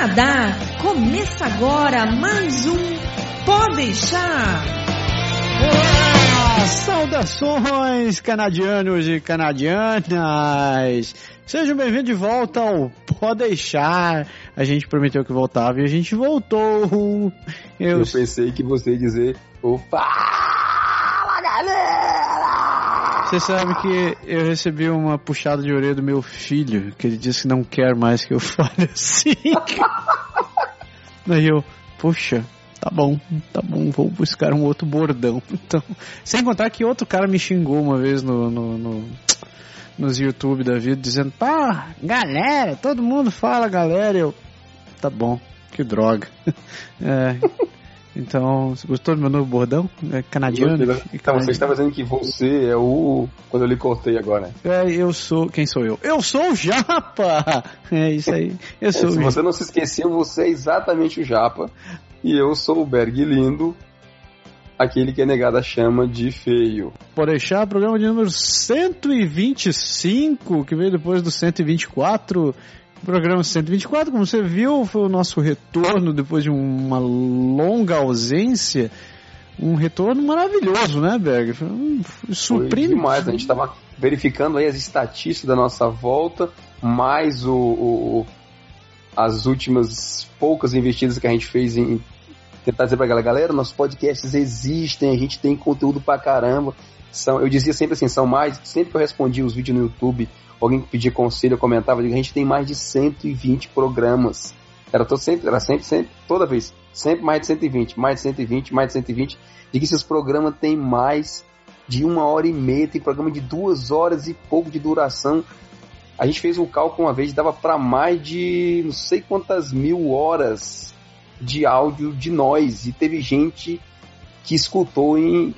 Canadá, começa agora mais um Pode deixar. Olá, saudações canadianos e canadianas. Sejam bem-vindos de volta ao Pode deixar. A gente prometeu que voltava e a gente voltou. Eu, Eu pensei que você ia dizer o Fala galera! Você sabe que eu recebi uma puxada de orelha do meu filho, que ele disse que não quer mais que eu fale assim. Daí eu, puxa, tá bom, tá bom, vou buscar um outro bordão. Então, sem contar que outro cara me xingou uma vez no, no, no nos YouTube da vida, dizendo, pá, galera, todo mundo fala galera, eu, tá bom, que droga. é, então, você gostou do meu novo bordão? É canadiano? Então, você está dizendo que você é o. Quando eu lhe cortei agora. É, eu sou. Quem sou eu? Eu sou o Japa! É isso aí. Eu sou é, se você não se esqueceu, você é exatamente o Japa. E eu sou o Berg Lindo, aquele que é negado a chama de feio. Pode deixar programa de número 125, que veio depois do 124 programa 124, como você viu, foi o nosso retorno depois de uma longa ausência. Um retorno maravilhoso, né, Berg? Um surpreendente. demais. A gente estava verificando aí as estatísticas da nossa volta, mais o, o, as últimas poucas investidas que a gente fez em tentar dizer pra galera, galera, nossos podcasts existem, a gente tem conteúdo pra caramba. São, eu dizia sempre assim, são mais, sempre que eu respondia os vídeos no YouTube, alguém que pedia conselho, eu comentava, eu digo, a gente tem mais de 120 programas. Era todo sempre, era sempre, sempre, toda vez, sempre mais de 120, mais de 120, mais de 120. Diga que esses programas têm mais de uma hora e meia, tem programa de duas horas e pouco de duração. A gente fez um cálculo uma vez, dava para mais de não sei quantas mil horas de áudio de nós. E teve gente que escutou em,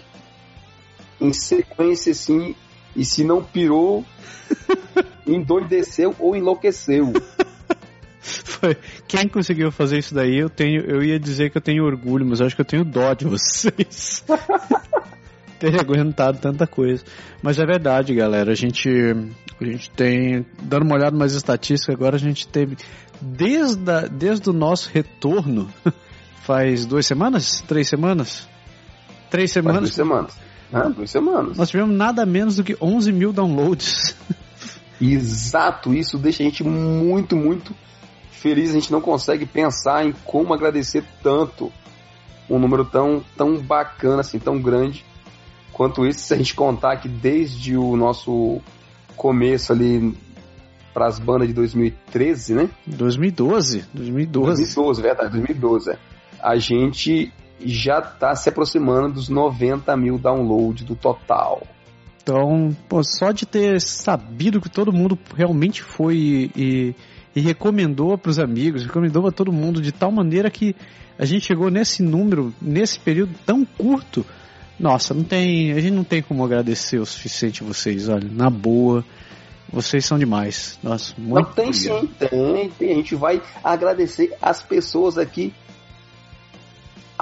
em sequência assim, e se não pirou, endoideceu ou enlouqueceu. Foi. Quem conseguiu fazer isso daí, eu tenho, eu ia dizer que eu tenho orgulho, mas eu acho que eu tenho dó de vocês. ter aguentado tanta coisa. Mas é verdade, galera. A gente, a gente tem, dando uma olhada mais estatística, agora a gente teve, desde, a, desde o nosso retorno, faz duas semanas? Três semanas? Três semanas? Faz duas semanas. Ah, duas semanas. Nós tivemos nada menos do que 11 mil downloads. Exato, isso deixa a gente muito, muito feliz. A gente não consegue pensar em como agradecer tanto um número tão, tão bacana, assim, tão grande quanto isso. Se a gente contar que desde o nosso começo ali para as bandas de 2013, né? 2012, 2012. 2012, verdade, 2012. É. A gente já está se aproximando dos 90 mil downloads do total. Então, pô, só de ter sabido que todo mundo realmente foi e, e, recomendou para os amigos, recomendou para todo mundo de tal maneira que a gente chegou nesse número, nesse período tão curto. Nossa, não tem, a gente não tem como agradecer o suficiente vocês, olha, na boa. Vocês são demais. Nossa, muito Não, tem sim, tem, tem. A gente vai agradecer as pessoas aqui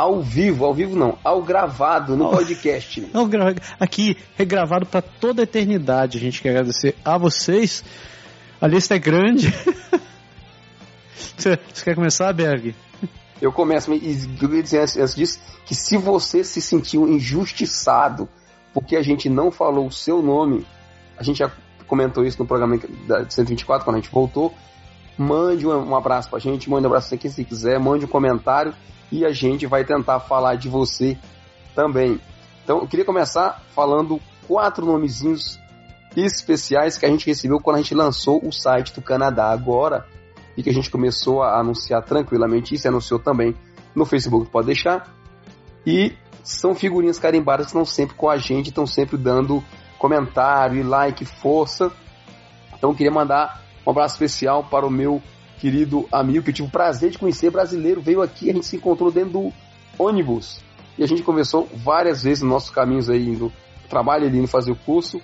ao vivo, ao vivo não, ao gravado no podcast. Ao gra... Aqui, regravado para toda a eternidade. A gente quer agradecer a vocês. A lista é grande. Você quer começar, Berg? Eu começo, e dizer antes disso, que se você se sentiu injustiçado porque a gente não falou o seu nome, a gente já comentou isso no programa de 124, quando a gente voltou, mande um, um abraço pra gente, mande um abraço pra quem se quiser, mande um comentário e a gente vai tentar falar de você também. Então, eu queria começar falando quatro nomezinhos especiais que a gente recebeu quando a gente lançou o site do Canadá agora e que a gente começou a anunciar tranquilamente isso, anunciou também no Facebook, pode deixar. E são figurinhas carimbadas que estão sempre com a gente, estão sempre dando comentário, like, força. Então queria mandar um abraço especial para o meu querido amigo que eu tive o prazer de conhecer, brasileiro, veio aqui, a gente se encontrou dentro do ônibus e a gente conversou várias vezes nos nossos caminhos aí indo trabalho ali indo fazer o curso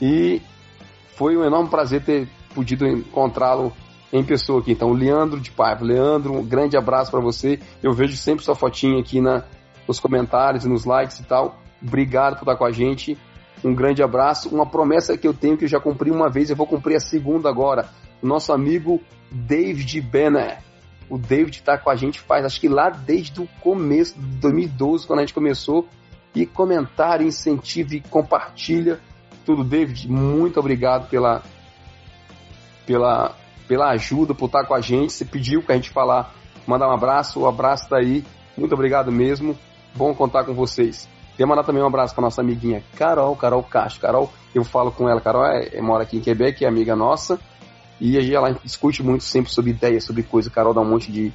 e foi um enorme prazer ter podido encontrá-lo em pessoa aqui. Então, Leandro de Paiva, Leandro, um grande abraço para você. Eu vejo sempre sua fotinha aqui na, nos comentários nos likes e tal. Obrigado por estar com a gente. Um grande abraço. Uma promessa que eu tenho que eu já cumpri uma vez, eu vou cumprir a segunda agora. Nosso amigo David Benner. O David tá com a gente faz, acho que lá desde o começo de 2012, quando a gente começou. E comentário, incentivo e compartilha tudo. David, muito obrigado pela, pela, pela ajuda, por estar com a gente. Você pediu que a gente falar, mandar um abraço, o abraço tá aí. Muito obrigado mesmo. Bom contar com vocês. Queria mandar também um abraço para nossa amiguinha Carol, Carol Castro. Carol, eu falo com ela, Carol é, é, mora aqui em Quebec, é amiga nossa. E a gente, ela discute muito sempre sobre ideias, sobre coisa. Carol dá um monte de,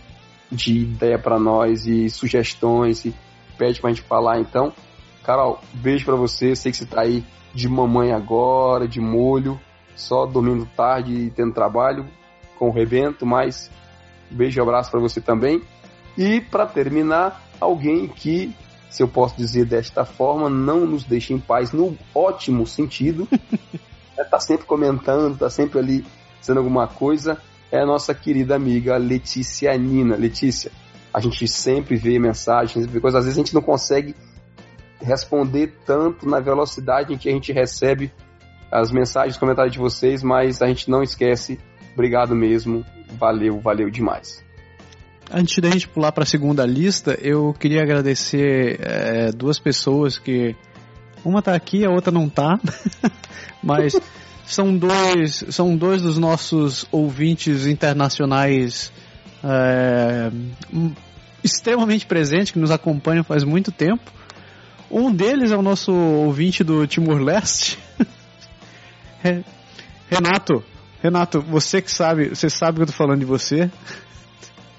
de ideia para nós e sugestões e pede pra gente falar. Então, Carol, beijo para você. Sei que você tá aí de mamãe agora, de molho, só dormindo tarde e tendo trabalho com o rebento, mas beijo e abraço para você também. E para terminar, alguém que, se eu posso dizer desta forma, não nos deixa em paz no ótimo sentido. tá sempre comentando, tá sempre ali dizendo alguma coisa, é a nossa querida amiga Letícia Nina. Letícia, a gente sempre vê mensagens, vê coisas, às vezes a gente não consegue responder tanto na velocidade em que a gente recebe as mensagens, os comentários de vocês, mas a gente não esquece. Obrigado mesmo. Valeu, valeu demais. Antes da gente pular para a segunda lista, eu queria agradecer é, duas pessoas que uma tá aqui, a outra não tá, mas são dois, são dois dos nossos ouvintes internacionais é, extremamente presentes que nos acompanham faz muito tempo. Um deles é o nosso ouvinte do Timor-Leste. Renato, Renato, você que sabe, você sabe que eu tô falando de você.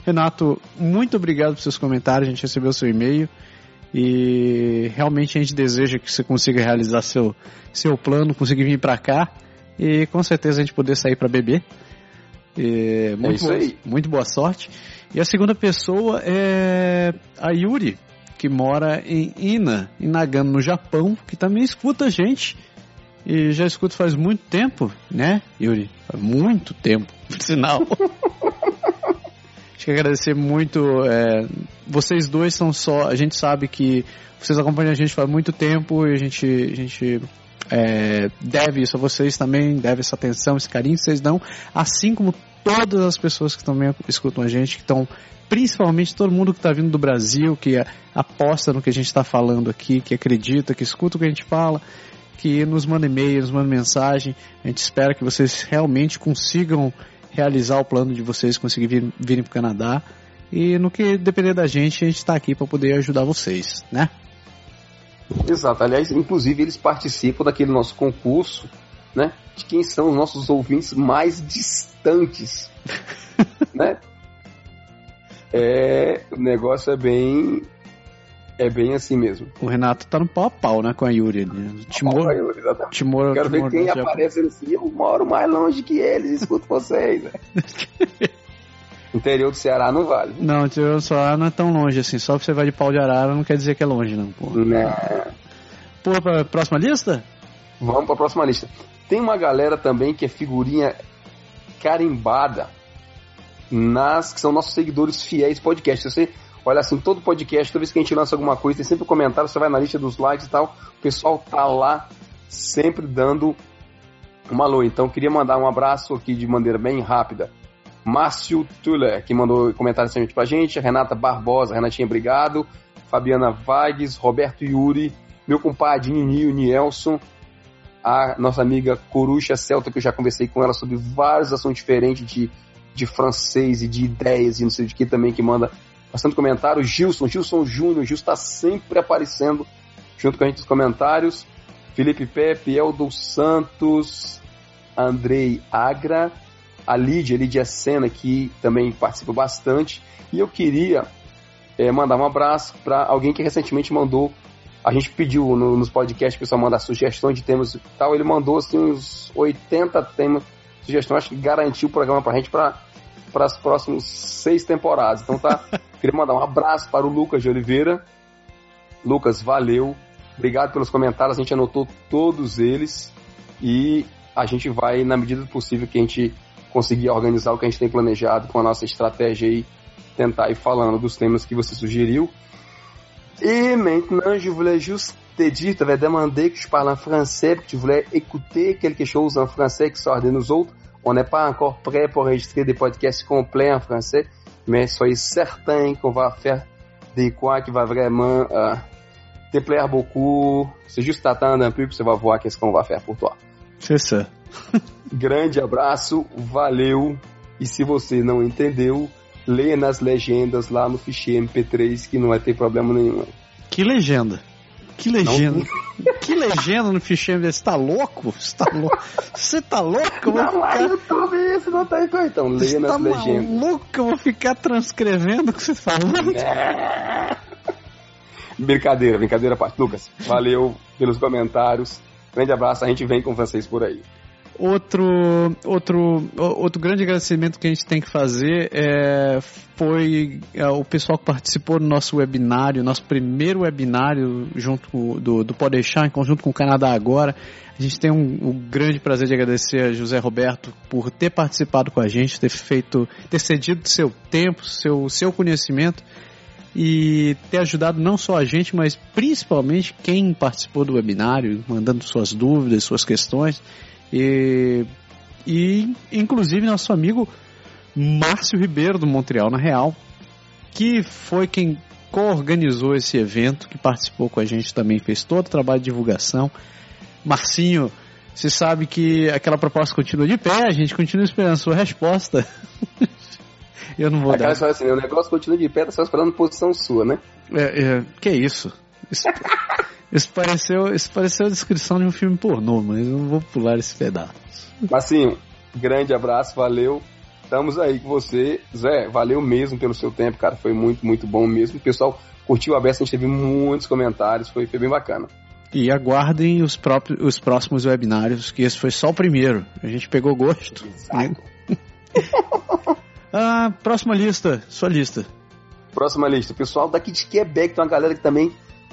Renato, muito obrigado por seus comentários, a gente recebeu seu e-mail e realmente a gente deseja que você consiga realizar seu, seu plano, conseguir vir para cá e com certeza a gente poder sair para beber. E, muito, é isso boa, aí. muito boa sorte. E a segunda pessoa é a Yuri, que mora em Ina, em Nagano, no Japão, que também escuta a gente. E já escuta faz muito tempo, né, Yuri? Faz muito tempo, por sinal. Acho que agradecer muito. É, vocês dois são só. A gente sabe que vocês acompanham a gente faz muito tempo e a gente, a gente é, deve isso a vocês também, deve essa atenção, esse carinho que vocês dão, assim como todas as pessoas que também escutam a gente, que estão principalmente todo mundo que está vindo do Brasil, que aposta no que a gente está falando aqui, que acredita, que escuta o que a gente fala, que nos manda e-mail, nos manda mensagem. A gente espera que vocês realmente consigam realizar o plano de vocês, conseguir vir, virem para o Canadá. E no que depender da gente, a gente está aqui para poder ajudar vocês, né? Exato. Aliás, inclusive eles participam daquele nosso concurso, né? De quem são os nossos ouvintes mais distantes, né? é, o negócio é bem. É bem assim mesmo. O Renato tá no pau a pau, né, com a Yuri. Né? Timor, a Yuri. Timor, Quero Timor, ver quem aparece assim, eu moro mais longe que eles, escuto vocês. Né? Interior do Ceará não vale. Não, interior do Ceará não é tão longe assim. Só que você vai de pau de arara não quer dizer que é longe, não. Pô. Né? Pô, pra próxima lista? Vamos pra próxima lista. Tem uma galera também que é figurinha carimbada nas que são nossos seguidores fiéis podcast. Você olha assim, todo podcast, toda vez que a gente lança alguma coisa, tem sempre um comentário, você vai na lista dos likes e tal, o pessoal tá lá sempre dando uma alô. Então queria mandar um abraço aqui de maneira bem rápida. Márcio Tuller, que mandou comentário recente pra gente, Renata Barbosa, Renatinha, obrigado. Fabiana Vagues, Roberto Yuri, meu compadre Ninho Nielson, a nossa amiga Corucha Celta, que eu já conversei com ela sobre vários assuntos diferentes de de francês e de ideias e não sei de que também que manda bastante comentário. Gilson, Gilson Júnior, Gilson está sempre aparecendo junto com a gente nos comentários. Felipe Pepe, Eldo Santos, Andrei Agra, a Lídia, Lídia Sena, que também participa bastante. E eu queria é, mandar um abraço para alguém que recentemente mandou. A gente pediu no, nos podcasts, o pessoal manda sugestões de temas e tal. Ele mandou assim uns 80 temas sugestão, acho que garantiu o programa pra gente para para as próximas seis temporadas. Então tá, queria mandar um abraço para o Lucas de Oliveira. Lucas, valeu. Obrigado pelos comentários, a gente anotou todos eles e a gente vai, na medida do possível que a gente conseguir organizar o que a gente tem planejado com a nossa estratégia e tentar ir falando dos temas que você sugeriu. Et maintenant, je voulais juste te dire, tu avais demandé que je parle en français, que tu voulais écouter quelque chose en français qui sort de nous autres. On n'est pas encore prêt pour enregistrer des podcasts complets en français. mais soyez certain qu'on va faire des quoi qui va vraiment euh, te plaire beaucoup. C'est juste attendre un peu que você vai voir qu'est-ce qu'on va faire pour toi. C'est ça. Grande abraço, valeu. E se você não entendeu, leia nas legendas lá no ficheiro MP3 que não vai ter problema nenhum. Que legenda. Que legenda. Que legenda no ficheiro Você tá louco? Você tá louco? Você tá louco? Eu vou Não, ficar... no YouTube isso não tá então. Então, leia Você nas tá legendas. maluco? Eu vou ficar transcrevendo o que você tá falando? Brincadeira, brincadeira, parte. Lucas, valeu pelos comentários. Grande abraço, a gente vem com vocês por aí. Outro, outro, outro grande agradecimento que a gente tem que fazer é, foi é, o pessoal que participou do nosso webinário, nosso primeiro webinário junto do, do Pode Deixar, em conjunto com o Canadá Agora. A gente tem um, um grande prazer de agradecer a José Roberto por ter participado com a gente, ter feito, ter cedido seu tempo, seu, seu conhecimento e ter ajudado não só a gente, mas principalmente quem participou do webinário, mandando suas dúvidas, suas questões. E, e inclusive nosso amigo Márcio Ribeiro do Montreal na Real, que foi quem co-organizou esse evento, que participou com a gente também, fez todo o trabalho de divulgação. Marcinho, você sabe que aquela proposta continua de pé, a gente continua esperando a sua resposta. Eu não vou Aquela dar. história assim, o negócio continua de pé, tá só esperando posição sua, né? É, é, que isso? Isso, isso pareceu, isso pareceu a descrição de um filme pornô, mas eu não vou pular esse pedaço. Massinho, grande abraço, valeu. Estamos aí com você. Zé, valeu mesmo pelo seu tempo, cara. Foi muito, muito bom mesmo. O pessoal curtiu a beça, a gente teve muitos comentários, foi, foi bem bacana. E aguardem os, próprios, os próximos webinários, que esse foi só o primeiro. A gente pegou gosto. né? Ah, próxima lista, sua lista. Próxima lista. Pessoal daqui de Quebec, tem uma galera que também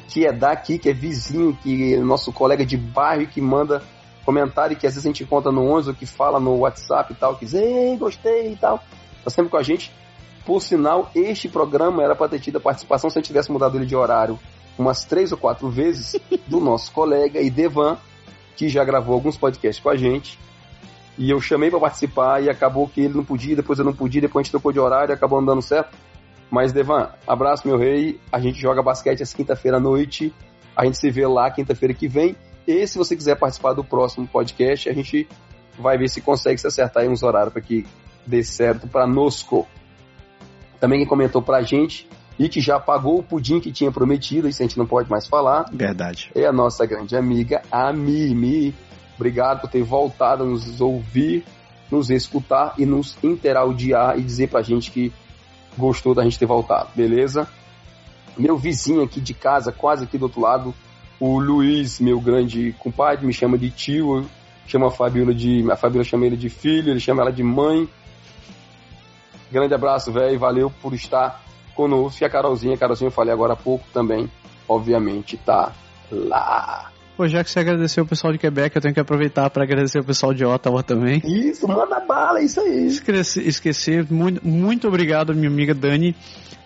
que é daqui, que é vizinho, que é nosso colega de bairro, que manda comentário, que às vezes a gente encontra no ônibus, ou que fala no WhatsApp e tal, que diz, ei, gostei e tal. Tá sempre com a gente. Por sinal, este programa era para ter tido a participação, se a gente tivesse mudado ele de horário umas três ou quatro vezes, do nosso colega Idevan, que já gravou alguns podcasts com a gente. E eu chamei para participar e acabou que ele não podia, depois eu não podia, depois a gente trocou de horário e acabou não dando certo. Mas, Devan, abraço, meu rei. A gente joga basquete essa quinta-feira à noite. A gente se vê lá quinta-feira que vem. E se você quiser participar do próximo podcast, a gente vai ver se consegue se acertar aí uns horários para que dê certo para nosco. Também quem comentou pra gente e que já pagou o pudim que tinha prometido, isso a gente não pode mais falar, Verdade. é a nossa grande amiga, a Mimi. Obrigado por ter voltado a nos ouvir, nos escutar e nos interaudiar e dizer pra gente que gostou da gente ter voltado, beleza? Meu vizinho aqui de casa, quase aqui do outro lado, o Luiz, meu grande compadre, me chama de tio, chama a Fabiola de. A Fabiola chama ele de filho, ele chama ela de mãe. Grande abraço, velho, valeu por estar conosco. E a Carolzinha, a Carolzinha eu falei agora há pouco também, obviamente, tá lá. Pô, já que você agradeceu o pessoal de Quebec, eu tenho que aproveitar para agradecer o pessoal de Ottawa também. Isso, manda bala, é isso aí. Esqueci, esqueci. Muito, muito obrigado, minha amiga Dani.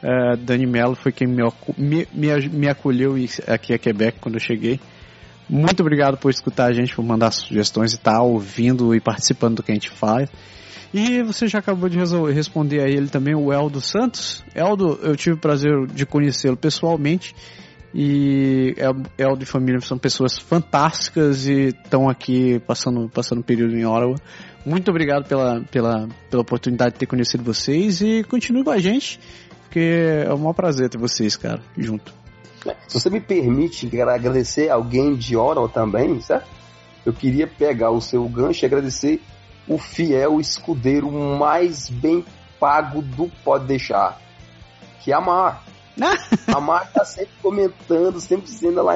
Eh, Dani Mello foi quem me, me, me, acolheu aqui a Quebec quando eu cheguei. Muito obrigado por escutar a gente, por mandar sugestões e tal, ouvindo e participando do que a gente faz. E você já acabou de responder a ele também, o Eldo Santos. Eldo, eu tive o prazer de conhecê-lo pessoalmente. E El- Eldo e família são pessoas fantásticas e estão aqui passando, passando um período em Ottawa. Muito obrigado pela, pela, pela oportunidade de ter conhecido vocês e continue com a gente, porque é um maior prazer ter vocês, cara, junto. Se você me permite agradecer alguém de Oral também, certo? Eu queria pegar o seu gancho e agradecer o fiel escudeiro mais bem pago do Pode Deixar, que é a Mar. A Mar tá sempre comentando, sempre dizendo lá,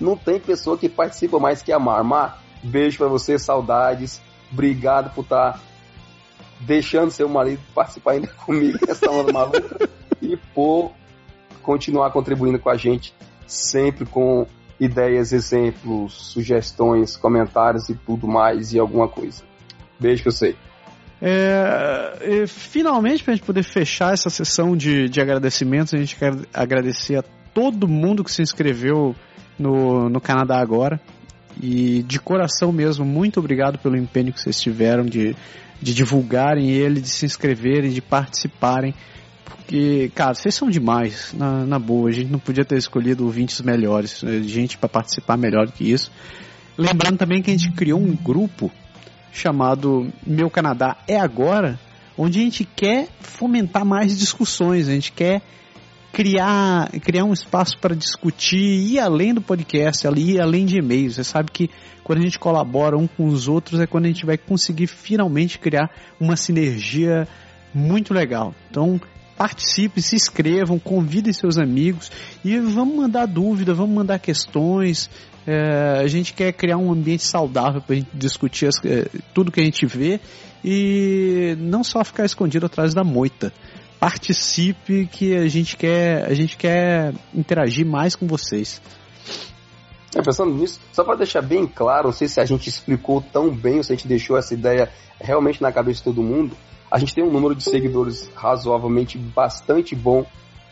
não tem pessoa que participa mais que a Mar. Mar, beijo pra você, saudades, obrigado por estar deixando seu marido participar ainda comigo nessa onda maluca e por continuar contribuindo com a gente, sempre com ideias, exemplos, sugestões, comentários e tudo mais e alguma coisa. Beijo pra você. É, finalmente, para a gente poder fechar essa sessão de, de agradecimentos, a gente quer agradecer a todo mundo que se inscreveu no, no Canadá Agora. E de coração mesmo, muito obrigado pelo empenho que vocês tiveram de, de divulgarem ele, de se inscreverem, de participarem, porque, cara, vocês são demais, na, na boa. A gente não podia ter escolhido ouvintes melhores, gente para participar melhor do que isso. Lembrando também que a gente criou um grupo chamado Meu Canadá é Agora, onde a gente quer fomentar mais discussões, a gente quer criar, criar um espaço para discutir, ir além do podcast, ali, ir além de e-mails. Você sabe que quando a gente colabora um com os outros é quando a gente vai conseguir finalmente criar uma sinergia muito legal. Então, participe, se inscrevam, convidem seus amigos e vamos mandar dúvida, vamos mandar questões. É, a gente quer criar um ambiente saudável para a gente discutir as, é, tudo que a gente vê e não só ficar escondido atrás da moita participe que a gente quer, a gente quer interagir mais com vocês. É, pensando nisso, só para deixar bem claro, não sei se a gente explicou tão bem ou se a gente deixou essa ideia realmente na cabeça de todo mundo, a gente tem um número de seguidores razoavelmente bastante bom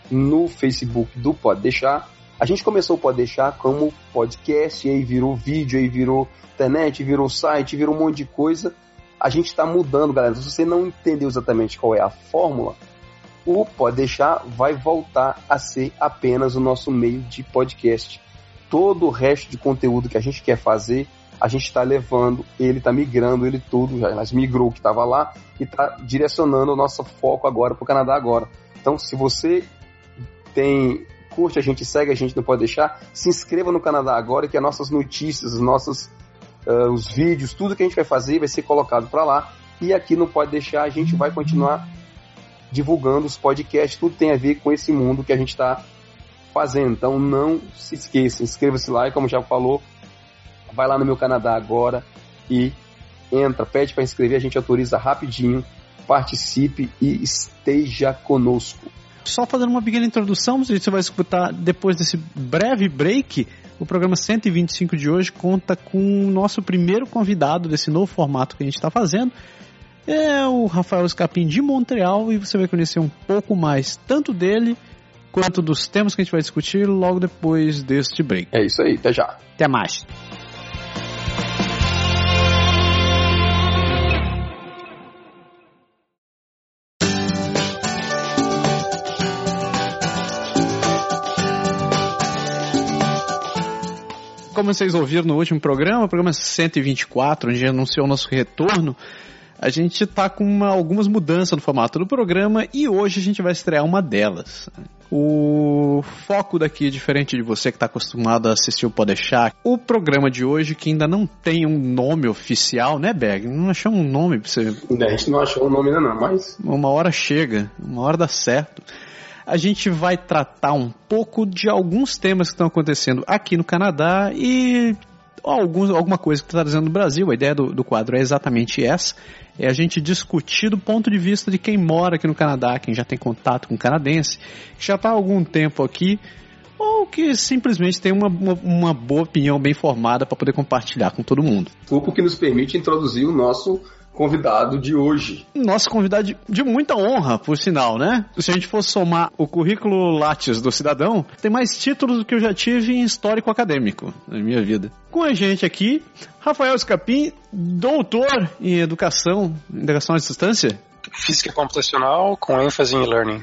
no Facebook do Pode Deixar. A gente começou o Pode Deixar como podcast, aí virou vídeo, aí virou internet, virou site, virou um monte de coisa. A gente está mudando, galera. Se você não entendeu exatamente qual é a fórmula, o Pode Deixar vai voltar a ser apenas o nosso meio de podcast. Todo o resto de conteúdo que a gente quer fazer, a gente está levando, ele está migrando, ele tudo, já migrou o que estava lá e está direcionando o nosso foco agora para o Canadá agora. Então, se você tem curte a gente, segue a gente, não pode deixar, se inscreva no Canadá agora, que as nossas notícias, as nossas, uh, os vídeos, tudo que a gente vai fazer vai ser colocado para lá. E aqui não pode deixar, a gente vai continuar divulgando os podcasts, tudo tem a ver com esse mundo que a gente está fazendo. Então não se esqueça, inscreva-se lá e como já falou, vai lá no meu Canadá agora e entra, pede para inscrever, a gente autoriza rapidinho, participe e esteja conosco. Só fazendo uma pequena introdução, você vai escutar depois desse breve break. O programa 125 de hoje conta com o nosso primeiro convidado desse novo formato que a gente está fazendo é o Rafael Escapim de Montreal e você vai conhecer um pouco mais tanto dele quanto dos temas que a gente vai discutir logo depois deste break. É isso aí, até já. Até mais. Como vocês ouviram no último programa, o programa 124, onde anunciou o nosso retorno, a gente está com uma, algumas mudanças no formato do programa e hoje a gente vai estrear uma delas. O foco daqui é diferente de você que está acostumado a assistir o Podeixar. O programa de hoje, que ainda não tem um nome oficial, né, Berg? Não achou um nome pra você. A gente não achou um nome ainda não, mas. Uma hora chega, uma hora dá certo. A gente vai tratar um pouco de alguns temas que estão acontecendo aqui no Canadá e alguns, alguma coisa que está trazendo no Brasil. A ideia do, do quadro é exatamente essa é a gente discutir do ponto de vista de quem mora aqui no Canadá, quem já tem contato com canadense, que já está há algum tempo aqui, ou que simplesmente tem uma, uma, uma boa opinião bem formada para poder compartilhar com todo mundo. O que nos permite introduzir o nosso convidado de hoje. Nosso convidado de, de, muita honra, por sinal, né? Se a gente for somar o currículo Lattes do cidadão, tem mais títulos do que eu já tive em histórico acadêmico na minha vida. Com a gente aqui, Rafael Escapim, doutor em educação, educação à distância. Física computacional com ênfase em learning.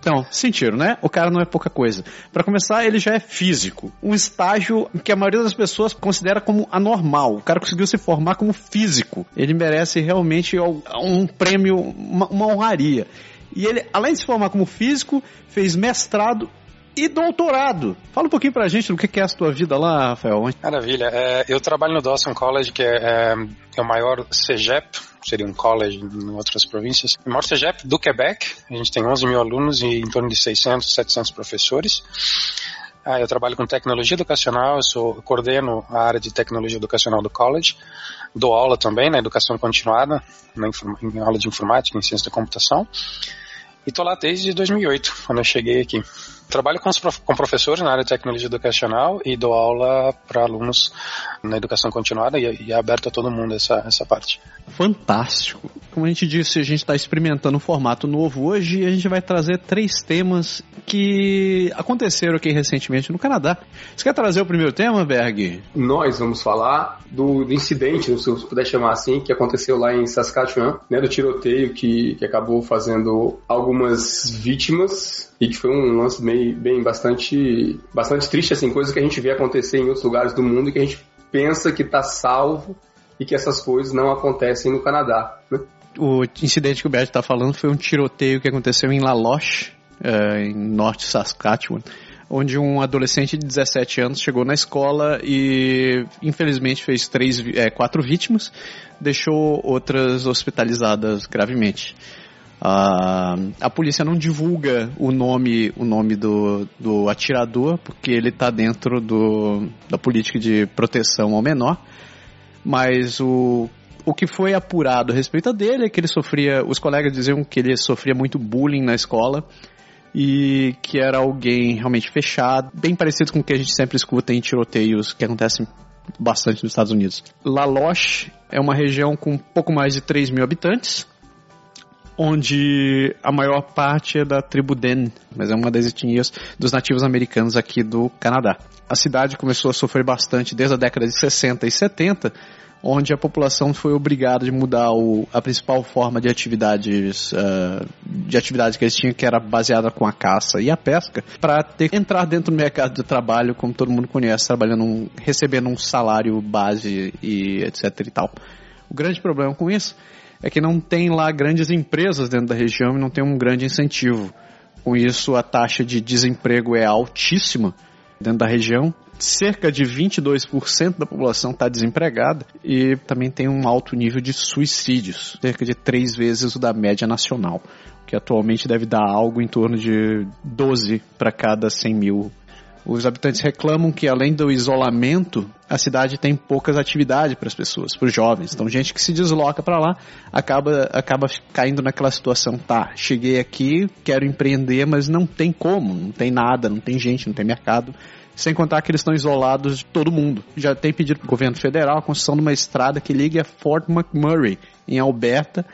Então, sentiram, né? O cara não é pouca coisa. Para começar, ele já é físico. Um estágio que a maioria das pessoas considera como anormal. O cara conseguiu se formar como físico. Ele merece realmente um prêmio, uma, uma honraria. E ele, além de se formar como físico, fez mestrado e doutorado. Fala um pouquinho pra gente do que é a sua vida lá, Rafael. Maravilha. É, eu trabalho no Dawson College, que é, é, é o maior CEGEP, seria um college em outras províncias. CEGEP do Quebec. A gente tem 11 mil alunos e em torno de 600, 700 professores. Ah, eu trabalho com tecnologia educacional, eu sou, coordeno a área de tecnologia educacional do college. Dou aula também na educação continuada, na em aula de informática, em ciência da computação. E tô lá desde 2008, quando eu cheguei aqui. Trabalho com, os, com professores na área de tecnologia educacional e dou aula para alunos na educação continuada e, e é aberto a todo mundo essa, essa parte. Fantástico. Como a gente disse, a gente está experimentando um formato novo hoje e a gente vai trazer três temas que aconteceram aqui recentemente no Canadá. Você quer trazer o primeiro tema, Berg? Nós vamos falar do, do incidente, se puder chamar assim, que aconteceu lá em Saskatchewan, né, do tiroteio que, que acabou fazendo algumas vítimas e que foi um lance bem, bem bastante, bastante triste, assim, coisa que a gente vê acontecer em outros lugares do mundo e que a gente pensa que está salvo e que essas coisas não acontecem no Canadá. Né? O incidente que o Bert está falando foi um tiroteio que aconteceu em La Loche, uh, em norte Saskatchewan, onde um adolescente de 17 anos chegou na escola e infelizmente fez três, é, quatro vítimas, deixou outras hospitalizadas gravemente. Uh, a polícia não divulga o nome, o nome do, do atirador, porque ele está dentro do, da política de proteção ao menor. Mas o, o que foi apurado a respeito dele é que ele sofria. Os colegas diziam que ele sofria muito bullying na escola e que era alguém realmente fechado, bem parecido com o que a gente sempre escuta em tiroteios que acontecem bastante nos Estados Unidos. La Loche é uma região com pouco mais de 3 mil habitantes, onde a maior parte é da tribo Den, mas é uma das etnias dos nativos americanos aqui do Canadá. A cidade começou a sofrer bastante desde a década de 60 e 70, onde a população foi obrigada a mudar o, a principal forma de atividades uh, de atividades que eles tinham, que era baseada com a caça e a pesca, para ter entrar dentro do mercado de trabalho, como todo mundo conhece, trabalhando, um, recebendo um salário base e etc e tal. O grande problema com isso é que não tem lá grandes empresas dentro da região e não tem um grande incentivo. Com isso, a taxa de desemprego é altíssima dentro da região. Cerca de 22% da população está desempregada e também tem um alto nível de suicídios, cerca de três vezes o da média nacional, que atualmente deve dar algo em torno de 12 para cada 100 mil os habitantes reclamam que, além do isolamento, a cidade tem poucas atividades para as pessoas, para os jovens. Então, gente que se desloca para lá acaba, acaba caindo naquela situação: tá, cheguei aqui, quero empreender, mas não tem como, não tem nada, não tem gente, não tem mercado. Sem contar que eles estão isolados de todo mundo. Já tem pedido para o governo federal a construção de uma estrada que ligue a Fort McMurray, em Alberta,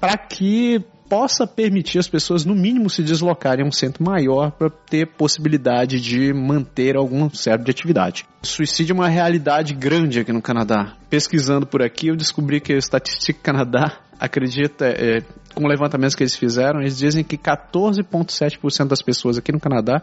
para que possa permitir as pessoas, no mínimo, se deslocarem a um centro maior para ter possibilidade de manter algum certo de atividade. suicídio é uma realidade grande aqui no Canadá. Pesquisando por aqui, eu descobri que o Estatística Canadá acredita, é, com levantamentos que eles fizeram, eles dizem que 14,7% das pessoas aqui no Canadá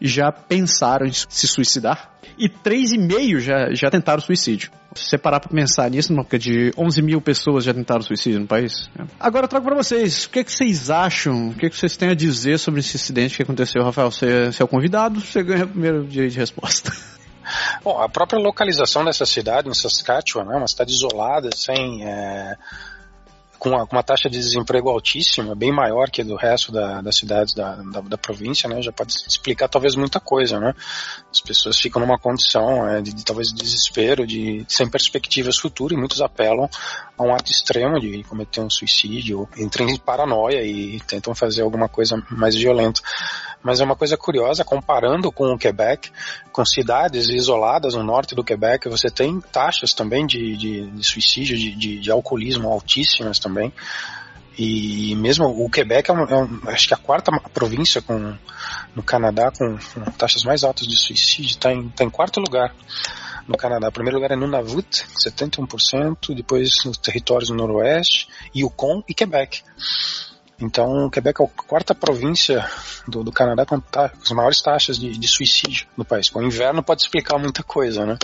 já pensaram em se suicidar e 3,5 já, já tentaram suicídio. Se você parar pra pensar nisso, uma época de 11 mil pessoas já tentaram suicídio no país. É. Agora eu trago pra vocês, o que, é que vocês acham, o que, é que vocês têm a dizer sobre esse incidente que aconteceu, Rafael? Você, você é o convidado, você ganha o primeiro direito de resposta. Bom, a própria localização dessa cidade, em Saskatchewan, é né, uma cidade isolada, sem... É com uma, com uma, taxa de desemprego altíssima, bem maior que do resto da, das cidades da, da, da, província, né, já pode explicar talvez muita coisa, né? As pessoas ficam numa condição é, de, de, talvez de desespero, de, de sem perspectivas futuras, e muitos apelam a um ato extremo de cometer um suicídio, entram em paranoia e tentam fazer alguma coisa mais violenta mas é uma coisa curiosa, comparando com o Quebec, com cidades isoladas no norte do Quebec, você tem taxas também de, de, de suicídio, de, de, de alcoolismo altíssimas também. E mesmo o Quebec é, um, é um, acho que a quarta província com, no Canadá com, com taxas mais altas de suicídio, está em, tá em quarto lugar no Canadá. O primeiro lugar é Nunavut, 71%, depois nos territórios do Noroeste, Yukon e Quebec. Então, Quebec é a quarta província do, do Canadá com, tá, com as maiores taxas de, de, suicídio no país. O inverno pode explicar muita coisa, né?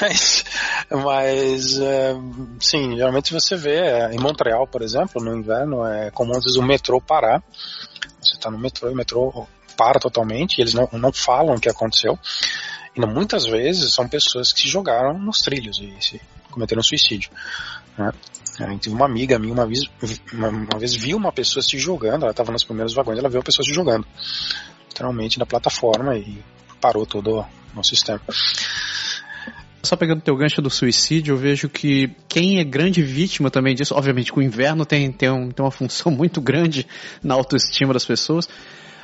Mas, mas é, sim, geralmente você vê é, em Montreal, por exemplo, no inverno é comum às vezes o metrô parar. Você está no metrô e o metrô para totalmente e eles não, não falam o que aconteceu. E muitas vezes são pessoas que se jogaram nos trilhos e se cometeram suicídio. Né? Uma amiga minha uma vez, uma, uma vez viu uma pessoa se jogando, ela estava nos primeiros vagões, ela viu uma pessoa se jogando, literalmente na plataforma e parou todo o sistema. Só pegando o teu gancho do suicídio, eu vejo que quem é grande vítima também disso, obviamente que o inverno tem, tem, um, tem uma função muito grande na autoestima das pessoas,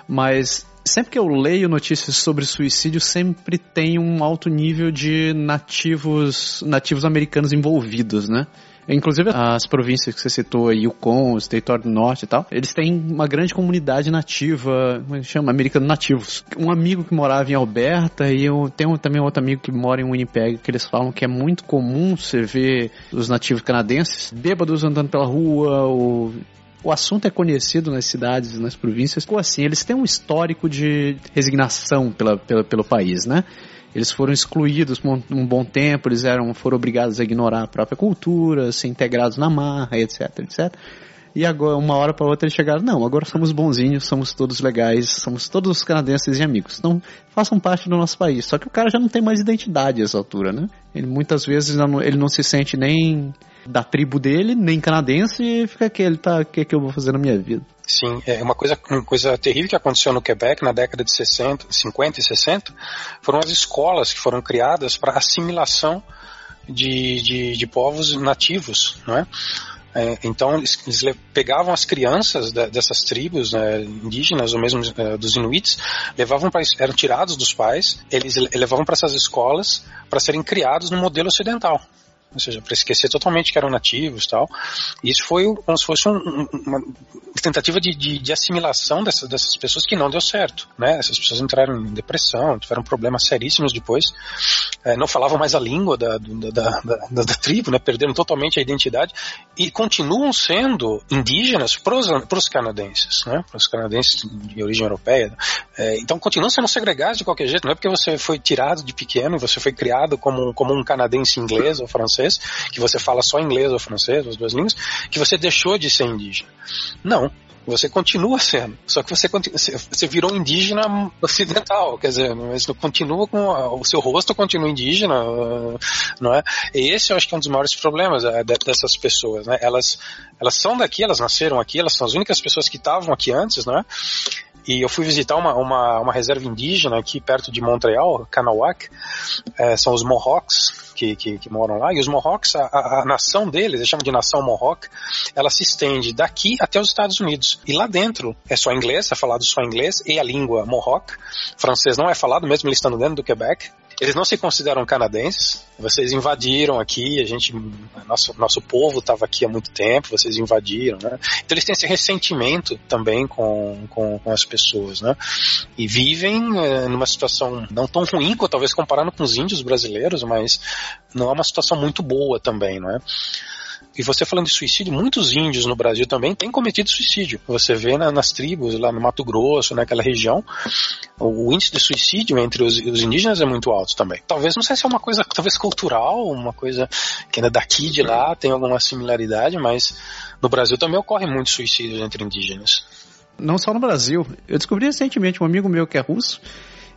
mas Sempre que eu leio notícias sobre suicídio, sempre tem um alto nível de nativos, nativos americanos envolvidos, né? Inclusive as províncias que você citou, Yukon, o Território do Norte e tal, eles têm uma grande comunidade nativa, como é que chama? Americanos nativos. Um amigo que morava em Alberta e eu tenho também outro amigo que mora em Winnipeg, que eles falam que é muito comum você ver os nativos canadenses bêbados andando pela rua, ou o assunto é conhecido nas cidades, nas províncias, ficou assim, eles têm um histórico de resignação pela, pela, pelo país, né? Eles foram excluídos por um bom tempo, eles eram, foram obrigados a ignorar a própria cultura, ser integrados na marra, etc, etc. E agora, uma hora para outra, eles chegaram, não, agora somos bonzinhos, somos todos legais, somos todos canadenses e amigos. Então, façam parte do nosso país. Só que o cara já não tem mais identidade a essa altura, né? Ele muitas vezes ele não se sente nem da tribo dele, nem canadense, e fica aquele, tá, o que, é que eu vou fazer na minha vida? Sim, é uma coisa, uma coisa terrível que aconteceu no Quebec na década de 60, 50 e 60 foram as escolas que foram criadas para assimilação de, de, de, povos nativos, não é? é então eles, pegavam as crianças de, dessas tribos né, indígenas ou mesmo uh, dos inuits, levavam pra, eram tirados dos pais, eles levavam para essas escolas para serem criados no modelo ocidental ou seja, para esquecer totalmente que eram nativos tal. Isso foi como se fosse um, uma tentativa de, de, de assimilação dessas, dessas, pessoas que não deu certo, né? Essas pessoas entraram em depressão, tiveram problemas seríssimos depois, é, não falavam mais a língua da, da, da, da, tribo, né? Perderam totalmente a identidade e continuam sendo indígenas para os canadenses, né? Para os canadenses de origem europeia. É, então continuam sendo segregados de qualquer jeito, não é porque você foi tirado de pequeno, você foi criado como, como um canadense inglês ou francês francês, que você fala só inglês ou francês, as duas línguas, que você deixou de ser indígena. Não. Você continua sendo, só que você, você virou indígena ocidental, quer dizer, mas continua com o seu rosto continua indígena, não é? E esse eu acho que é um dos maiores problemas é, dessas pessoas, né? Elas, elas são daqui, elas nasceram aqui, elas são as únicas pessoas que estavam aqui antes, não é? E eu fui visitar uma, uma, uma reserva indígena aqui perto de Montreal, Kanawak, é, são os Mohawks que, que, que, moram lá, e os Mohawks, a, a, a, nação deles, eles chamam de nação Mohawk, ela se estende daqui até os Estados Unidos. E lá dentro é só inglês, é falado só inglês, e a língua Mohawk. Francês não é falado, mesmo eles estando dentro do Quebec. Eles não se consideram canadenses. Vocês invadiram aqui, a gente, nosso, nosso povo estava aqui há muito tempo, vocês invadiram, né? Então eles têm esse ressentimento também com, com, com as pessoas, né? E vivem é, numa situação não tão ruim, talvez comparando com os índios brasileiros, mas não é uma situação muito boa também, não é? E você falando de suicídio, muitos índios no Brasil também têm cometido suicídio. Você vê na, nas tribos, lá no Mato Grosso, naquela região, o, o índice de suicídio entre os, os, indígenas é muito alto também. Talvez, não sei se é uma coisa, talvez cultural, uma coisa que ainda daqui de lá tem alguma similaridade, mas no Brasil também ocorre muito suicídio entre indígenas. Não só no Brasil. Eu descobri recentemente um amigo meu que é russo,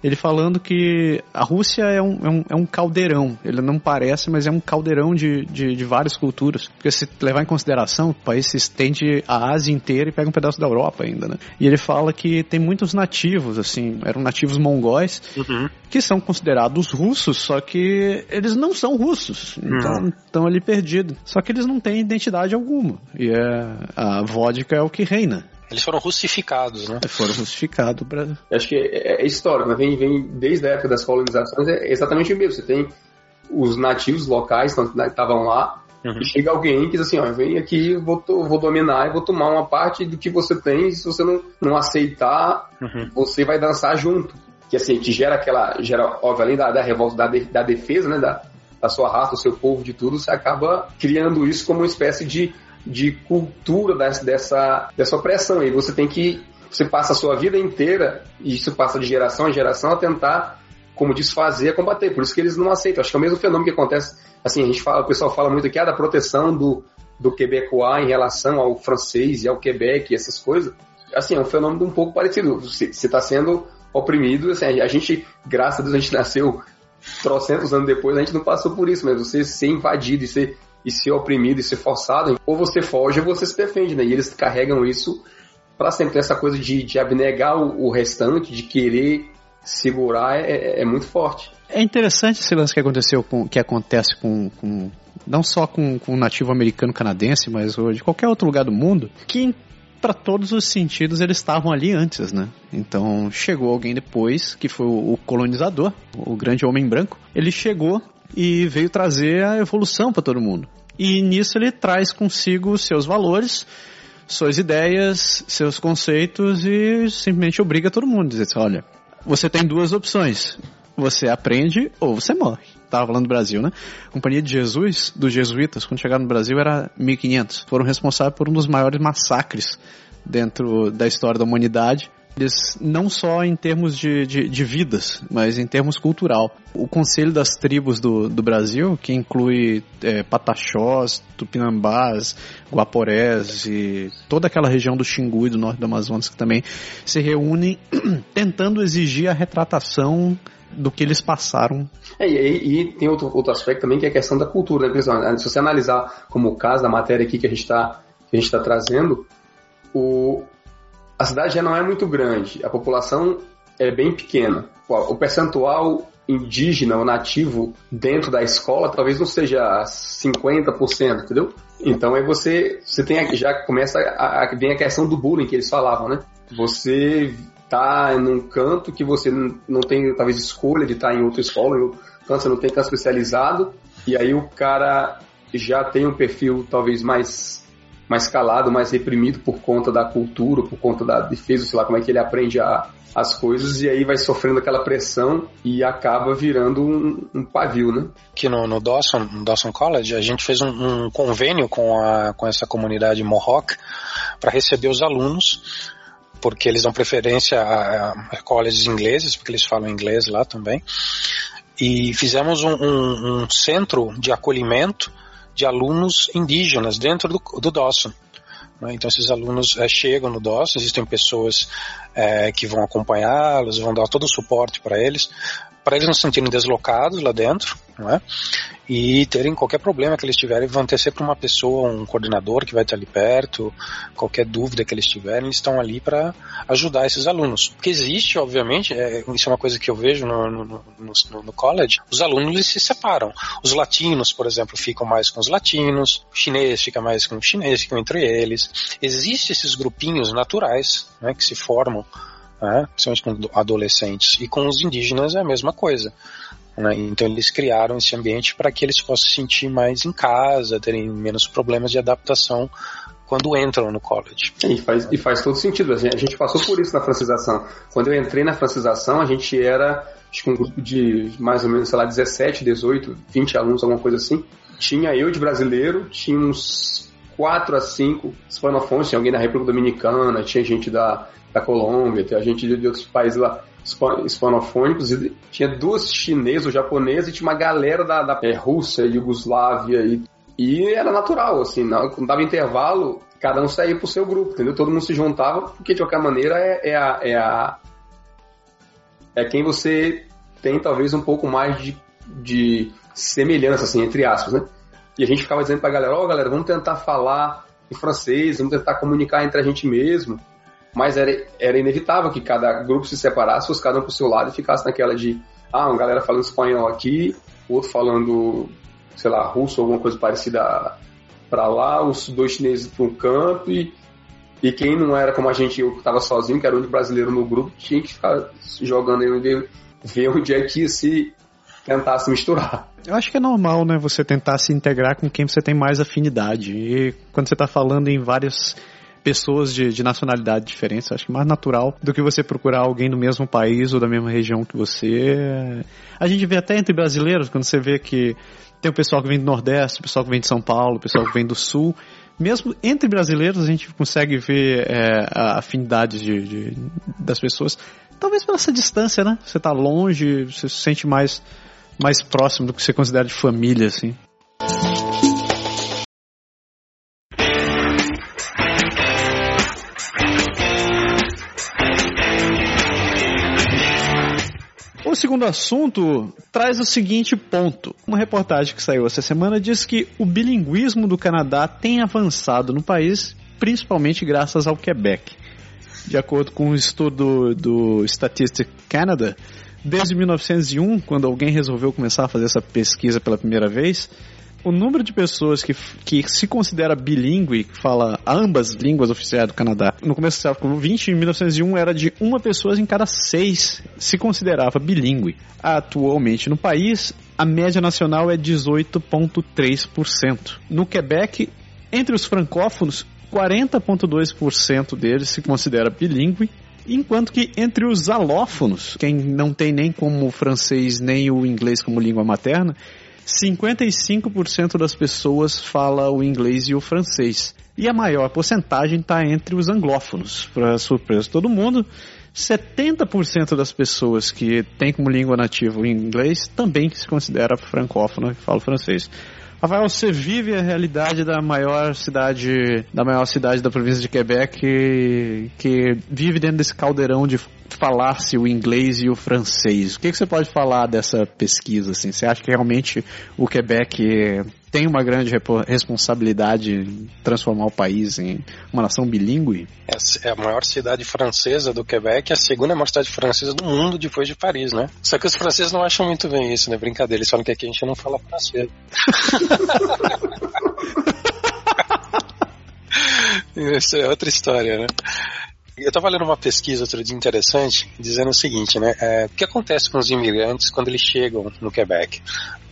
ele falando que a Rússia é um, é um, é um caldeirão. Ele não parece, mas é um caldeirão de, de, de, várias culturas. Porque se levar em consideração, o país se estende a Ásia inteira e pega um pedaço da Europa ainda, né? E ele fala que tem muitos nativos, assim, eram nativos mongóis, uhum. que são considerados russos, só que eles não são russos. Então estão ali perdidos. Só que eles não têm identidade alguma. E é, a vodka é o que reina. Eles foram russificados, né? Foram russificados. Pra... Acho que é, é histórico, né? vem, vem desde a época das colonizações, é exatamente o mesmo. Você tem os nativos locais que estavam lá, uhum. e chega alguém que diz assim, ó, vem aqui, vou, vou dominar e vou tomar uma parte do que você tem, e se você não, não aceitar, uhum. você vai dançar junto. Que assim, te gera aquela, gera, óbvio, além da, da revolta, da, de, da defesa, né, da, da sua raça, do seu povo, de tudo, você acaba criando isso como uma espécie de de cultura dessa, dessa opressão. E você tem que. Você passa a sua vida inteira, e isso passa de geração em geração, a tentar, como desfazer, a combater. Por isso que eles não aceitam. Acho que é o mesmo fenômeno que acontece. Assim, a gente fala, o pessoal fala muito aqui ah, da proteção do, do quebecois em relação ao francês e ao Quebec e essas coisas. Assim, é um fenômeno um pouco parecido. Você está sendo oprimido, assim, a gente, graças a Deus, a gente nasceu trocentos anos depois, a gente não passou por isso, mas você ser invadido e ser e ser oprimido e ser forçado, ou você foge ou você se defende, né? E eles carregam isso para sempre. Essa coisa de, de abnegar o, o, restante, de querer segurar, é, é, muito forte. É interessante esse lance que aconteceu com, que acontece com, com não só com, com o nativo americano canadense, mas de qualquer outro lugar do mundo, que para todos os sentidos, eles estavam ali antes, né? Então chegou alguém depois, que foi o colonizador, o grande homem branco. Ele chegou e veio trazer a evolução para todo mundo. E nisso ele traz consigo seus valores, suas ideias, seus conceitos e simplesmente obriga todo mundo a dizer assim, olha, você tem duas opções. Você aprende ou você morre. Tava falando do Brasil, né? A Companhia de Jesus, dos jesuítas, quando chegaram no Brasil era 1500. Foram responsáveis por um dos maiores massacres dentro da história da humanidade eles não só em termos de, de, de, vidas, mas em termos cultural. O Conselho das Tribos do, do Brasil, que inclui é, Pataxós, Tupinambás, Guaporés e toda aquela região do Xingu e do norte do Amazonas que também se reúnem tentando exigir a retratação do que eles passaram. É, e, e, tem outro, outro aspecto também que é a questão da cultura, né? Se você analisar como o caso da matéria aqui que a gente está tá trazendo, o, a cidade já não é muito grande, a população é bem pequena. O percentual indígena ou nativo dentro da escola talvez não seja 50%, entendeu? Então aí você, você tem já começa a, a, vem a questão do bullying que eles falavam, né? Você tá num canto que você não tem talvez escolha de estar em outra escola, em outro canto você não tem canto especializado, e aí o cara já tem um perfil talvez mais mais calado, mais reprimido por conta da cultura, por conta da defesa, sei lá como é que ele aprende a, as coisas e aí vai sofrendo aquela pressão e acaba virando um, um pavio, né? Aqui no, no, Dawson, no Dawson College, a gente fez um, um convênio com, a, com essa comunidade Mohawk para receber os alunos porque eles dão preferência a, a colleges ingleses, porque eles falam inglês lá também. E fizemos um, um centro de acolhimento de alunos indígenas dentro do, do Dawson. Né? Então esses alunos é, chegam no Dawson, existem pessoas é, que vão acompanhá-los, vão dar todo o suporte para eles, para eles não se sentirem deslocados lá dentro, não é? E terem qualquer problema que eles tiverem, vão ter sempre uma pessoa, um coordenador que vai estar ali perto, qualquer dúvida que eles tiverem, eles estão ali para ajudar esses alunos. Porque existe, obviamente, é, isso é uma coisa que eu vejo no, no, no, no college, os alunos eles se separam. Os latinos, por exemplo, ficam mais com os latinos, o chinês fica mais com o chinês, ficam entre eles. Existem esses grupinhos naturais né, que se formam né? principalmente com adolescentes. E com os indígenas é a mesma coisa. Né? Então eles criaram esse ambiente para que eles possam se sentir mais em casa, terem menos problemas de adaptação quando entram no college. E faz, e faz todo sentido. A gente, passou por isso na francização. Quando eu entrei na francização, a gente era acho que um grupo de mais ou menos, sei lá, 17, 18, 20 alunos, alguma coisa assim. Tinha eu de brasileiro, tinha uns 4 a 5 hispanofônicos, tinha alguém da República Dominicana, tinha gente da, da Colômbia, tinha gente de, de outros países lá hispanofônicos, e tinha duas chinesas ou japonesas, e tinha uma galera da, da é, Rússia, Iugoslávia, e, e era natural, assim, não, quando dava intervalo, cada um saía pro seu grupo, entendeu? Todo mundo se juntava, porque de qualquer maneira é, é a, é a. É quem você tem talvez um pouco mais de, de semelhança, assim, entre aspas, né? E a gente ficava dizendo pra galera, ó, oh, galera, vamos tentar falar em francês, vamos tentar comunicar entre a gente mesmo mas era, era inevitável que cada grupo se separasse, fosse cada um pro seu lado e ficasse naquela de, ah, uma galera falando espanhol aqui, outro falando, sei lá, russo, alguma coisa parecida para lá, os dois chineses para um canto e, e quem não era como a gente, eu que estava sozinho, que era o único brasileiro no grupo, tinha que ficar jogando aí ver, ver onde é que se tentasse misturar. Eu acho que é normal, né, você tentar se integrar com quem você tem mais afinidade. E quando você está falando em vários pessoas de, de nacionalidade diferentes. Acho que mais natural do que você procurar alguém do mesmo país ou da mesma região que você. A gente vê até entre brasileiros, quando você vê que tem o pessoal que vem do Nordeste, o pessoal que vem de São Paulo, o pessoal que vem do Sul. Mesmo entre brasileiros, a gente consegue ver é, a afinidade de, de, das pessoas. Talvez pela essa distância, né? Você está longe, você se sente mais, mais próximo do que você considera de família, assim. Segundo assunto traz o seguinte ponto. Uma reportagem que saiu essa semana diz que o bilinguismo do Canadá tem avançado no país, principalmente graças ao Quebec. De acordo com um estudo do Statistic Canada, desde 1901, quando alguém resolveu começar a fazer essa pesquisa pela primeira vez, o número de pessoas que, que se considera bilíngue, que fala ambas línguas oficiais do Canadá, no começo do século XX, em 1901, era de uma pessoa em cada seis se considerava bilíngue. Atualmente no país, a média nacional é 18,3%. No Quebec, entre os francófonos, 40,2% deles se considera bilíngue, enquanto que entre os alófonos, quem não tem nem como o francês nem o inglês como língua materna, 55% das pessoas fala o inglês e o francês. E a maior porcentagem está entre os anglófonos. Para surpresa de todo mundo, 70% das pessoas que têm como língua nativa o inglês também se considera francófona, que fala francês. Rafael, você vive a realidade da maior cidade, da maior cidade da província de Quebec, que, que vive dentro desse caldeirão de falar-se o inglês e o francês. O que, que, você pode falar dessa pesquisa? Assim? Você acha que realmente o Quebec tem uma grande responsabilidade em transformar o país em uma nação bilíngue? É a maior cidade francesa do Quebec, a segunda maior cidade francesa do mundo depois de Paris, né? Só que os franceses não acham muito bem isso, né? Brincadeira, eles falam que aqui a gente não fala francês. Isso é outra história, né? Eu estava lendo uma pesquisa outro dia interessante, dizendo o seguinte, né? É, o que acontece com os imigrantes quando eles chegam no Quebec?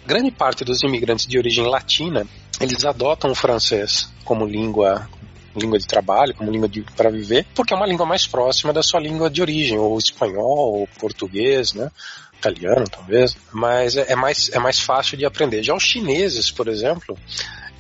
Grande parte dos imigrantes de origem latina, eles adotam o francês como língua língua de trabalho, como língua para viver, porque é uma língua mais próxima da sua língua de origem, ou espanhol, ou português, né? Italiano, talvez, mas é, é mais, é mais fácil de aprender. Já os chineses, por exemplo,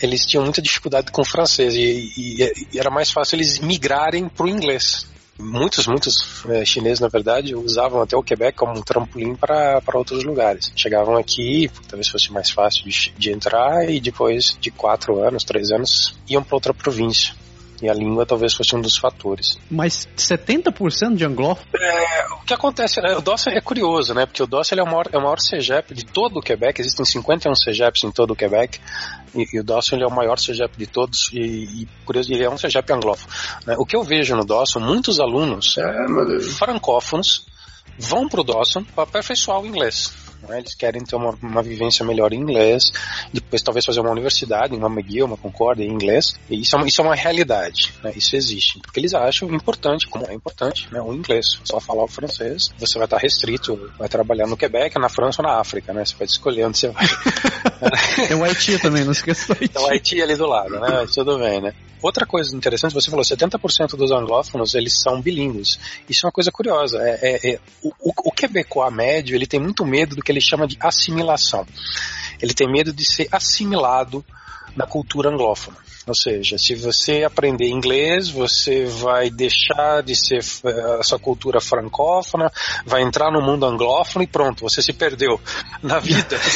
eles tinham muita dificuldade com o francês e, e, e era mais fácil eles migrarem para o inglês muitos, muitos é, chineses, na verdade, usavam até o Quebec como um trampolim para outros lugares. Chegavam aqui, talvez fosse mais fácil de, de entrar, e depois de quatro anos, três anos, iam para outra província. E a língua talvez fosse um dos fatores. Mas 70% de anglófono? É, o que acontece, né? O DOS é curioso, né? Porque o DOS é, o maior, é o maior CEGEP de todo o Quebec. Existem 51 CEGEPs em todo o Quebec. E, e o Dawson é o maior CEGEP de todos. E, e curioso, ele é um CEGEP anglófono. Né? O que eu vejo no Dawson, muitos alunos é, francófonos vão para o Dawson para aperfeiçoar o inglês. Né? Eles querem ter uma, uma vivência melhor em inglês, depois talvez fazer uma universidade, uma McGill, uma Concórdia em inglês. E isso é uma, isso é uma realidade, né? isso existe. Porque eles acham importante, como é importante, né? o inglês. Só falar o francês, você vai estar restrito, vai trabalhar no Quebec, na França ou na África, né? Você pode escolher onde você vai. Tem o Haiti também, não esqueça do Haiti. O Haiti ali do lado, né? Tudo bem, né? Outra coisa interessante, você falou, 70% dos anglófonos, eles são bilíngues. Isso é uma coisa curiosa. É, é, é o, o, o médio, ele tem muito medo do que ele chama de assimilação. Ele tem medo de ser assimilado na cultura anglófona. Ou seja, se você aprender inglês, você vai deixar de ser eh, a sua cultura francófona, vai entrar no mundo anglófono e pronto, você se perdeu na vida.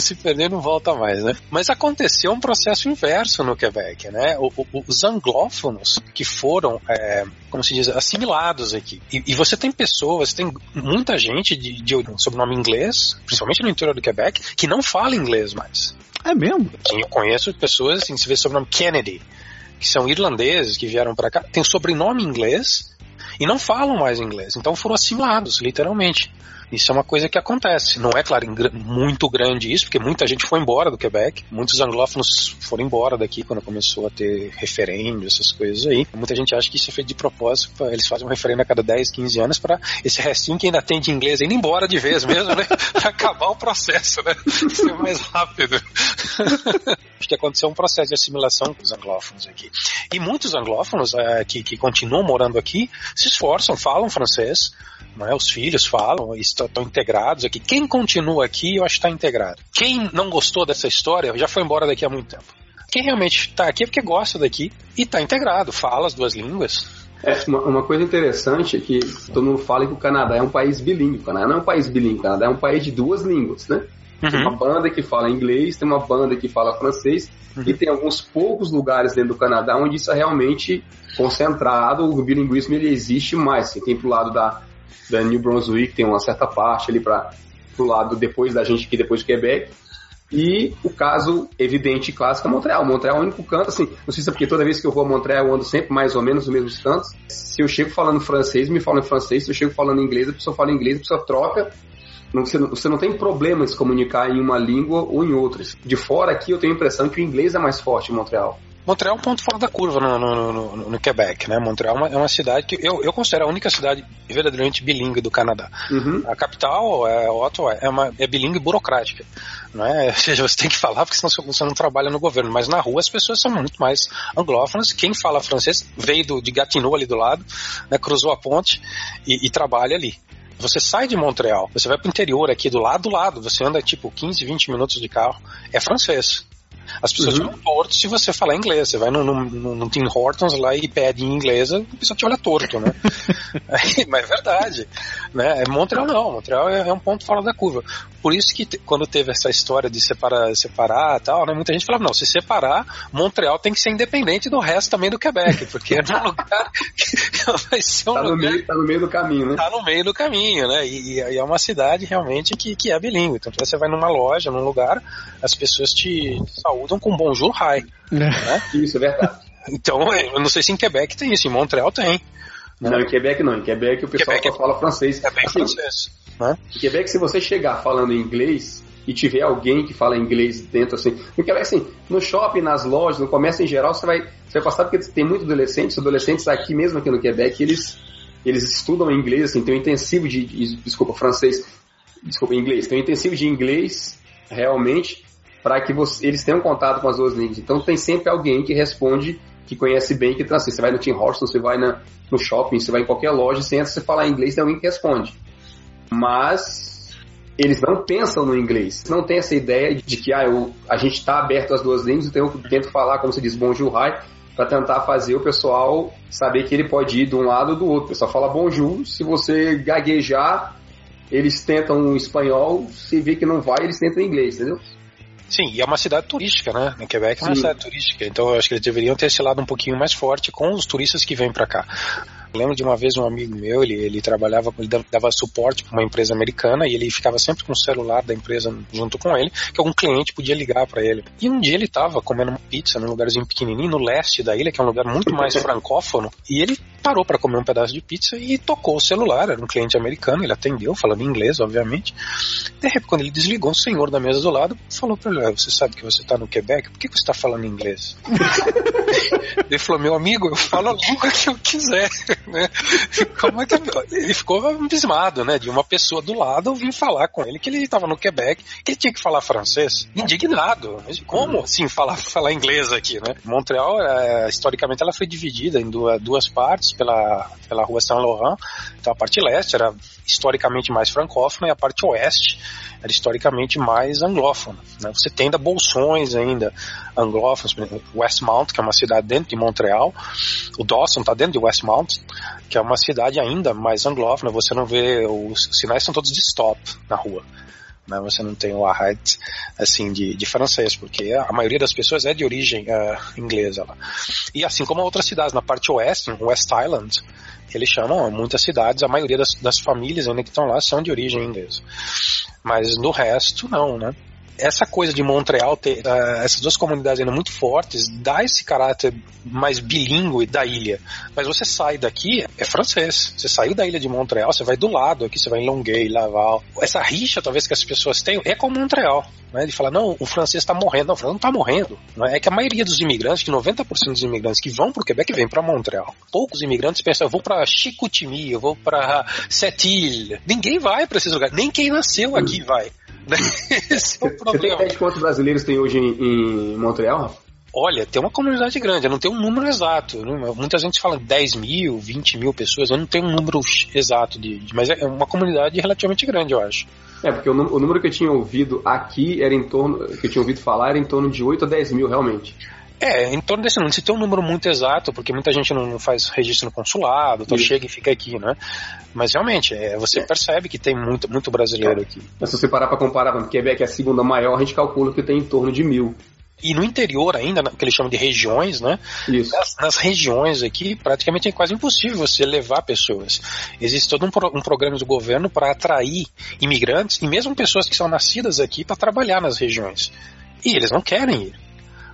se perder não volta mais, né? Mas aconteceu um processo inverso no Quebec, né? Os anglófonos que foram, é, como se diz, assimilados aqui. E, e, você tem pessoas, tem muita gente de, de sobrenome inglês, principalmente no interior do Quebec, que não fala inglês mais. É mesmo? Sim, eu conheço pessoas, assim, se vê sobrenome Kennedy, que são irlandeses, que vieram para cá, tem sobrenome inglês e não falam mais inglês. Então foram assimilados, literalmente. Isso é uma coisa que acontece. Não é, claro, muito grande isso, porque muita gente foi embora do Quebec. Muitos anglófonos foram embora daqui quando começou a ter referendo, essas coisas aí. Muita gente acha que isso é feito de propósito. Pra, eles fazem um referendo a cada 10, 15 anos para esse restinho que ainda tem de inglês ir embora de vez mesmo, né? pra acabar o processo, né? Ser mais rápido. Acho que aconteceu um processo de assimilação com os anglófonos aqui. E muitos anglófonos é, que, que continuam morando aqui se esforçam, falam francês, é? Os filhos falam, estão, estão integrados aqui. Quem continua aqui, eu acho que está integrado. Quem não gostou dessa história, já foi embora daqui há muito tempo. Quem realmente está aqui é porque gosta daqui e está integrado, fala as duas línguas. É, uma, coisa interessante é que todo mundo fala que o Canadá é um país bilíngue. O Canadá não é um país bilíngue, o Canadá é um país de duas línguas, né? Uhum. Tem uma banda que fala inglês, tem uma banda que fala francês, uhum. e tem alguns poucos lugares dentro do Canadá onde isso é realmente concentrado, o bilinguismo ele existe mais. Tem pro lado da, da New Brunswick, tem uma certa parte ali para o lado depois da gente, que depois do Quebec. E o caso evidente e clássico é Montreal. Montreal é o único canto, assim, não sei se é porque toda vez que eu vou a Montreal eu ando sempre mais ou menos nos mesmos cantos. Se eu chego falando francês, me falam em francês. Se eu chego falando inglês, a pessoa fala inglês, a pessoa troca você, você não tem problema em se comunicar em uma língua ou em outras. De fora aqui eu tenho a impressão que o inglês é mais forte em Montreal. Montreal é um ponto fora da curva no, no, no, no Quebec, né? Montreal é uma, é uma, cidade que eu, eu considero a única cidade verdadeiramente bilíngue do Canadá. Uhum. A capital, é, Ottawa, é, uma, é bilíngue burocrática. Não é? Ou seja, você tem que falar porque senão você não trabalha no governo. Mas na rua as pessoas são muito mais anglófonas. Quem fala francês veio do, de Gatineau ali do lado, né? cruzou a ponte e, e trabalha ali. Você sai de Montreal, você vai pro interior aqui do lado do lado, você anda tipo 15, 20 minutos de carro, é francês. As pessoas uhum. te olham torto se você falar inglês. Você vai no, no, no Tim Hortons lá e pede em inglês, a pessoa te olha torto, né? Mas é verdade. Né? Montreal não, Montreal é, é, um ponto fora da curva. Por isso que quando teve essa história de separar, separar tal, né? Muita gente falava, não, se separar, Montreal tem que ser independente do resto também do Quebec, porque é um lugar que vai ser um tá lugar... No meio, tá no meio do caminho, né? Tá no meio do caminho, né? E, e é uma cidade realmente que, que é bilíngue. Então você vai numa loja, num lugar, as pessoas te, te saúdam com bonjour hi. É. Né? Isso, é verdade. Então, eu não sei se em Quebec tem isso, em Montreal tem. Né? Não, em Quebec não. Em Quebec o pessoal Quebec só fala francês. É bem assim, francês. Né? Em Quebec, se você chegar falando inglês e tiver alguém que fala inglês dentro, assim. Em Quebec, assim, no shopping, nas lojas, no comércio em geral, você vai, você vai passar porque tem muitos adolescentes, adolescentes aqui mesmo aqui no Quebec, eles, eles estudam inglês, assim, tem um intensivo de, de desculpa, francês, desculpa, inglês, tem um intensivo de inglês, realmente, para que você, eles tenham contato com as duas línguas. Então tem sempre alguém que responde, que conhece bem, que transfere. Você vai no Tim Hortons, você vai na, no shopping, você vai em qualquer loja, você entra, você falar inglês, tem alguém que responde. Mas eles não pensam no inglês. Não tem essa ideia de que ah, eu, a gente está aberto às duas línguas, então eu tento falar, como se diz, bonjour, hi, para tentar fazer o pessoal saber que ele pode ir de um lado ou do outro. O pessoal fala bonjour, se você gaguejar, eles tentam o espanhol, se vê que não vai, eles tentam inglês, entendeu? Sim, e é uma cidade turística, né? Em Quebec é uma cidade turística, então eu acho que eles deveriam ter esse lado um pouquinho mais forte com os turistas que vêm para cá. Lembro de uma vez um amigo meu, ele, ele trabalhava, ele dava suporte para uma empresa americana e ele ficava sempre com o celular da empresa junto com ele, que algum cliente podia ligar para ele. E um dia ele estava comendo uma pizza num lugarzinho pequenininho no leste da ilha, que é um lugar muito mais francófono, e ele parou para comer um pedaço de pizza e tocou o celular. Era um cliente americano, ele atendeu, falando inglês, obviamente. De repente, quando ele desligou, o senhor da mesa do lado falou para ele: Você sabe que você está no Quebec? Por que você está falando inglês? ele falou: Meu amigo, eu falo a língua que eu quiser. Né? Como é que ele ficou abismado, né? De uma pessoa do lado vir falar com ele que ele estava no Quebec, que ele tinha que falar francês. Indignado. Mas como assim falar, falar inglês aqui, né? Montreal, é, historicamente, ela foi dividida em duas, duas partes pela, pela rua Saint Laurent. Então a parte leste era historicamente mais francófona e a parte oeste era historicamente mais anglófona. Né? Você tem ainda bolsões ainda anglófonos, Westmount, que é uma cidade dentro de Montreal, o Dawson está dentro de Westmount, que é uma cidade ainda mais anglófona, você não vê, os sinais são todos de stop na rua né? Você não tem o arrête assim de, de francês, porque a maioria das pessoas é de origem uh, inglesa lá. E assim como outras cidades na parte oeste, West Island, eles chamam muitas cidades, a maioria das, das famílias ainda que estão lá são de origem inglesa. Mas no resto, não, né? Essa coisa de Montreal ter uh, essas duas comunidades ainda muito fortes dá esse caráter mais bilíngue da ilha. Mas você sai daqui, é francês. Você saiu da ilha de Montreal, você vai do lado aqui, você vai em Longueuil, Laval. Essa rixa, talvez, que as pessoas têm é com Montreal. Né? Ele fala, não, o francês está morrendo. Não, o francês não está morrendo. Né? É que a maioria dos imigrantes, que 90% dos imigrantes que vão para o Quebec, vêm para Montreal. Poucos imigrantes pensam, eu vou para Chicoutimi, eu vou para Sept-Îles. Ninguém vai para esses lugares. Nem quem nasceu aqui vai. Esse é o problema. Você tem ideia de quantos brasileiros tem hoje em, em Montreal, Olha, tem uma comunidade grande, eu não tenho um número exato. Né? Muita gente fala 10 mil, 20 mil pessoas, eu não tenho um número exato, de, de mas é uma comunidade relativamente grande, eu acho. É, porque o, o, número que eu tinha ouvido aqui era em torno, que eu tinha ouvido falar, era em torno de 8 a 10 mil, realmente. É, em torno desse número. Se tem um número muito exato, porque muita gente não faz registro no consulado, então Isso. chega e fica aqui, né? Mas realmente, é, você é. percebe que tem muito, muito brasileiro é. aqui. Mas se você parar para comparar com Quebec, é a segunda maior, a gente calcula que tem em torno de mil. E no interior ainda, que eles chamam de regiões, né? Isso. Nas, nas regiões aqui, praticamente é quase impossível você levar pessoas. Existe todo um, pro, um programa do governo para atrair imigrantes e mesmo pessoas que são nascidas aqui para trabalhar nas regiões. E eles não querem ir.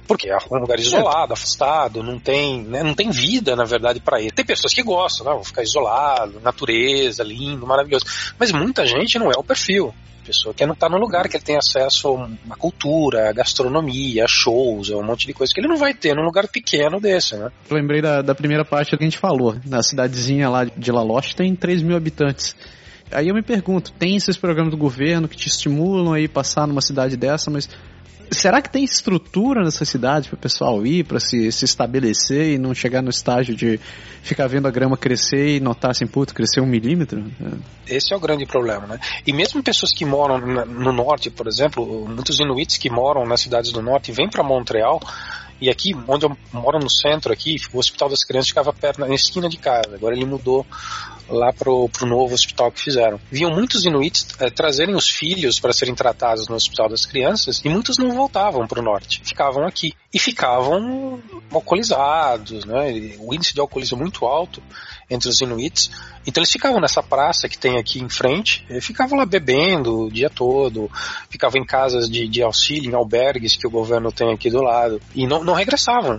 Porque é um lugar isolado, afastado, não tem, né, não tem vida, na verdade, para ele. Tem pessoas que gostam, né, vão ficar isolado, natureza, lindo, maravilhoso. Mas muita gente não é o perfil pessoa quer não estar no lugar que ele tem acesso a cultura, a gastronomia, a shows, a um monte de coisa que ele não vai ter num lugar pequeno desse, né? Eu lembrei da, da primeira parte que a gente falou. Na cidadezinha lá de La Loche tem 3 mil habitantes. Aí eu me pergunto, tem esses programas do governo que te estimulam aí passar numa cidade dessa, mas será que tem estrutura nessa cidade para o pessoal ir, para se, se estabelecer e não chegar no estágio de ficar vendo a grama crescer e notar assim, puto, crescer um milímetro? Esse é o grande problema, né? E mesmo pessoas que moram no norte, por exemplo, muitos inuits que moram nas cidades do norte vêm para Montreal e aqui, onde eu moro no centro aqui, o Hospital das Crianças ficava perto, na esquina de casa. Agora ele mudou lá pro, pro novo hospital que fizeram. Viam muitos inuits é, trazerem os filhos para serem tratados no Hospital das Crianças e muitos não voltavam para o norte, ficavam aqui. E ficavam alcoolizados, né? O índice de alcoolismo é muito alto entre os inuits. Então eles ficavam nessa praça que tem aqui em frente, ficavam lá bebendo o dia todo, ficavam em casas de, de auxílio, em albergues que o governo tem aqui do lado, e não, não regressavam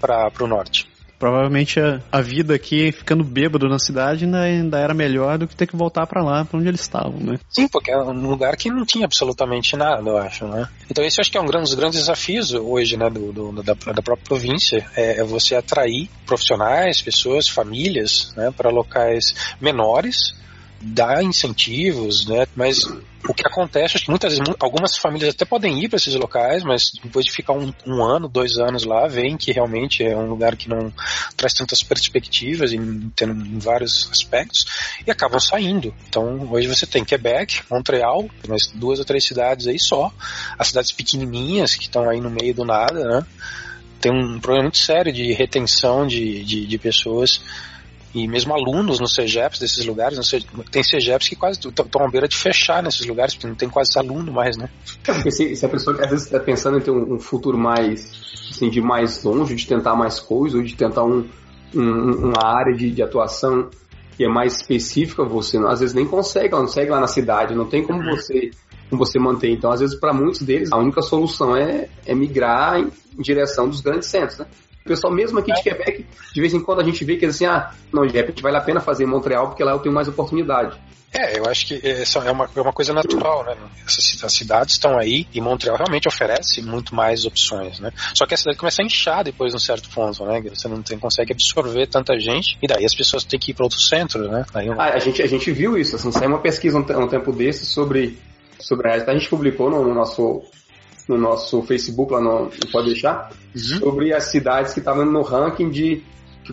para o norte. Provavelmente a, a, vida aqui, ficando bêbado na cidade, ainda, ainda era melhor do que ter que voltar para lá, para onde eles estavam, né? Sim, porque é um lugar que não tinha absolutamente nada, eu acho, né? Então esse eu acho que é um dos grandes desafios hoje, né, do, do da, da, própria província, é, é, você atrair profissionais, pessoas, famílias, né, para locais menores, dar incentivos, né? Mas o que acontece, acho que muitas vezes, algumas famílias até podem ir para esses locais, mas depois de ficar um, um, ano, dois anos lá, veem que realmente é um lugar que não traz tantas perspectivas em, em vários aspectos e acabam saindo. Então, hoje você tem Quebec, Montreal, mais duas ou três cidades aí só, as cidades pequenininhas que estão aí no meio do nada, né? Tem um problema muito sério de retenção de, de, de pessoas e mesmo alunos nos CEGEPs desses lugares, tem CEGEPs que quase estão à beira de fechar nesses lugares, porque não tem quase aluno mais, né? Se, se a pessoa às vezes está pensando em ter um, um, futuro mais, assim, de mais longe, de tentar mais coisas, ou de tentar um, um, uma área de, de atuação que é mais específica, você às vezes nem consegue, não consegue lá na cidade, não tem como você como você manter. Então, às vezes, para muitos deles, a única solução é, é migrar em, em direção dos grandes centros, né? O pessoal mesmo aqui de Quebec, de vez em quando a gente vê que assim, ah, não, de repente vale a pena fazer em Montreal porque lá eu tenho mais oportunidade. É, eu acho que essa é uma, é uma coisa natural, né? Essas, as cidades estão aí e Montreal realmente oferece muito mais opções, né? Só que a cidade começa a inchar depois de um certo ponto, né? Você não tem, consegue absorver tanta gente e daí as pessoas têm que ir para outro centro, né? Ah, a, gente, a gente viu isso, assim, saiu uma pesquisa um, um tempo desse sobre, sobre a gente publicou no, no nosso no nosso Facebook, lá no, no Pode Deixar, uhum. sobre as cidades que estavam no ranking de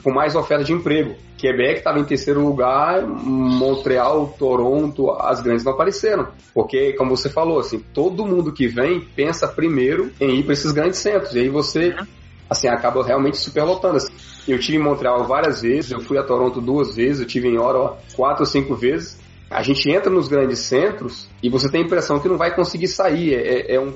com mais oferta de emprego. Quebec estava em terceiro lugar, Montreal, Toronto, as grandes não apareceram. Porque, como você falou, assim, todo mundo que vem pensa primeiro em ir para esses grandes centros. E aí você, uhum. assim, acaba realmente superlotando. Assim. Eu tive em Montreal várias vezes, eu fui a Toronto duas vezes, eu tive em Ottawa quatro ou cinco vezes. A gente entra nos grandes centros e você tem a impressão que não vai conseguir sair. É, é um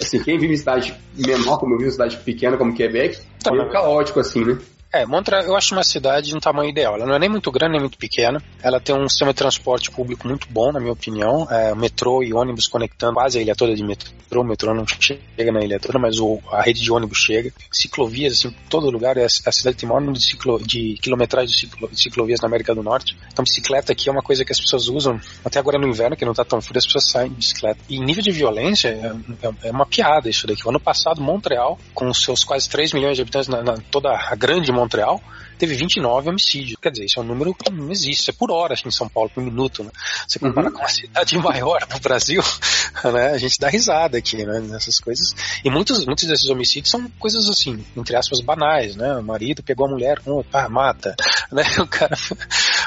assim, quem vive em cidade menor, como eu vivo em cidade pequena, como Quebec, tá, é caótico, assim, né? É, Montreal eu acho uma cidade de um tamanho ideal. Ela não é nem muito grande nem muito pequena. Ela tem um sistema de transporte público muito bom, na minha opinião. É, metrô e ônibus conectando quase a ilha toda de metrô. O metrô não chega na ilha toda, mas o, a rede de ônibus chega. Ciclovias, assim, todo lugar. É, a cidade tem maior número de, ciclo, de quilometragem de, ciclo, de, ciclovias na América do Norte. Então, bicicleta aqui é uma coisa que as pessoas usam. Até agora no inverno, que não está tão frio, as pessoas saem de bicicleta. E nível de violência é, é, é, uma piada isso daqui. O ano passado, Montreal, com seus quase 3 milhões de habitantes, na, na toda a grande Montreal, teve 29 homicídios. Quer dizer, isso é um número que não existe. Isso é por hora aqui em São Paulo, por minuto. Né? Você compara uhum. com uma cidade maior do Brasil, né? a gente dá risada aqui né? nessas coisas. E muitos, muitos desses homicídios são coisas assim, entre aspas, banais. Né? O marido pegou a mulher, pá, mata. Né? O cara,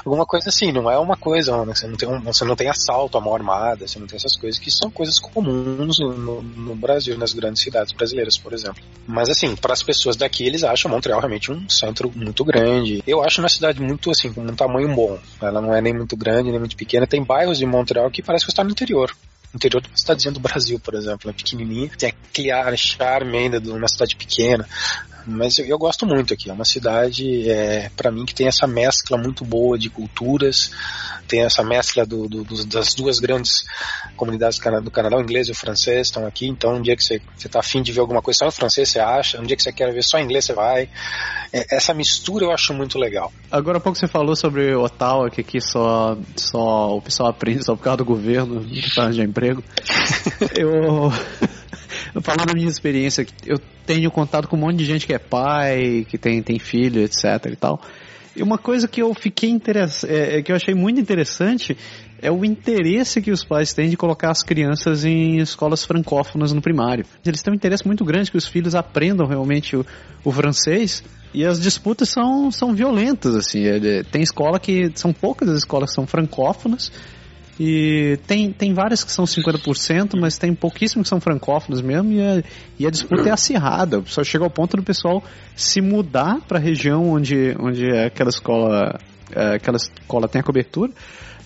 alguma coisa assim, não é uma coisa, né? você, não tem um, você não tem assalto à mão armada, você não tem essas coisas que são coisas comuns no, no Brasil, nas grandes cidades brasileiras, por exemplo. Mas assim, para as pessoas daqui, eles acham Montreal realmente um centro muito grande grande. Eu acho uma cidade muito assim, com um tamanho bom. Ela não é nem muito grande, nem muito pequena. Tem bairros de Montreal que parece que está no interior interior de uma cidadezinha do Brasil, por exemplo, é pequenininha, tem aquele ar charme ainda de uma cidade pequena. Mas eu, eu gosto muito aqui. É uma cidade, é, para mim, que tem essa mescla muito boa de culturas, tem essa mescla do, do, do, das duas grandes comunidades do Canadá, o inglês e o francês estão aqui. Então, um dia que você está afim de ver alguma coisa só em francês, você acha. Um dia que você quer ver só em inglês, você vai. É, essa mistura eu acho muito legal. Agora há pouco você falou sobre Ottawa, que aqui só, só o pessoal aprende só por causa do governo, de emprego. eu falando da minha experiência, eu tenho contato com um monte de gente que é pai, que tem, tem filho, etc e tal. E uma coisa que eu fiquei interess... É, é, que eu achei muito interessante é o interesse que os pais têm de colocar as crianças em escolas francófonas no primário. Eles têm um interesse muito grande que os filhos aprendam realmente o, o francês e as disputas são, são violentas, assim. Tem escola que. São poucas as escolas que são francófonas e tem, tem várias que são 50%, mas tem pouquíssimas que são francófonas mesmo, e a, e a disputa é acirrada. Só chega ao ponto do pessoal se mudar para a região onde, onde aquela escola, é, aquela escola tem a cobertura,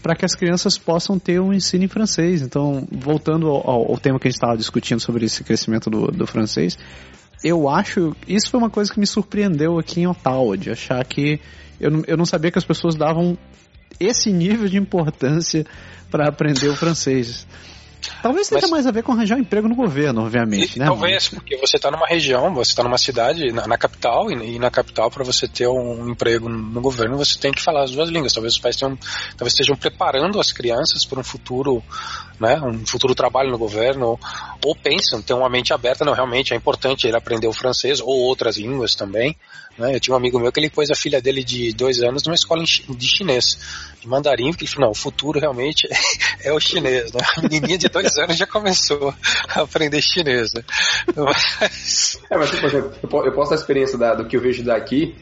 para que as crianças possam ter um ensino em francês. Então, voltando ao, ao tema que a gente estava discutindo sobre esse crescimento do, do francês, eu acho. Isso foi uma coisa que me surpreendeu aqui em Ottawa, de achar que. Eu, eu não sabia que as pessoas davam esse nível de importância para aprender o francês. Talvez tenha mais a ver com arranjar um emprego no governo, obviamente, né? Talvez, porque você está numa região, você está numa cidade, na, na capital, e, e, na capital, para você ter um emprego no governo, você tem que falar as duas línguas. Talvez os pais tenham, talvez estejam preparando as crianças para um futuro, né, um futuro trabalho no governo, ou, ou pensam, ter uma mente aberta, não, realmente é importante ele aprender o francês, ou outras línguas também. Né? Eu tinha um amigo meu que ele pôs a filha dele de dois anos numa escola de chinês, de mandarim, porque ele falou, não, o futuro realmente é o chinês. Né? A menininha de dois anos já começou a aprender chinês. Né? Mas... É, mas, por exemplo, eu posso dar a experiência da, do que eu vejo daqui,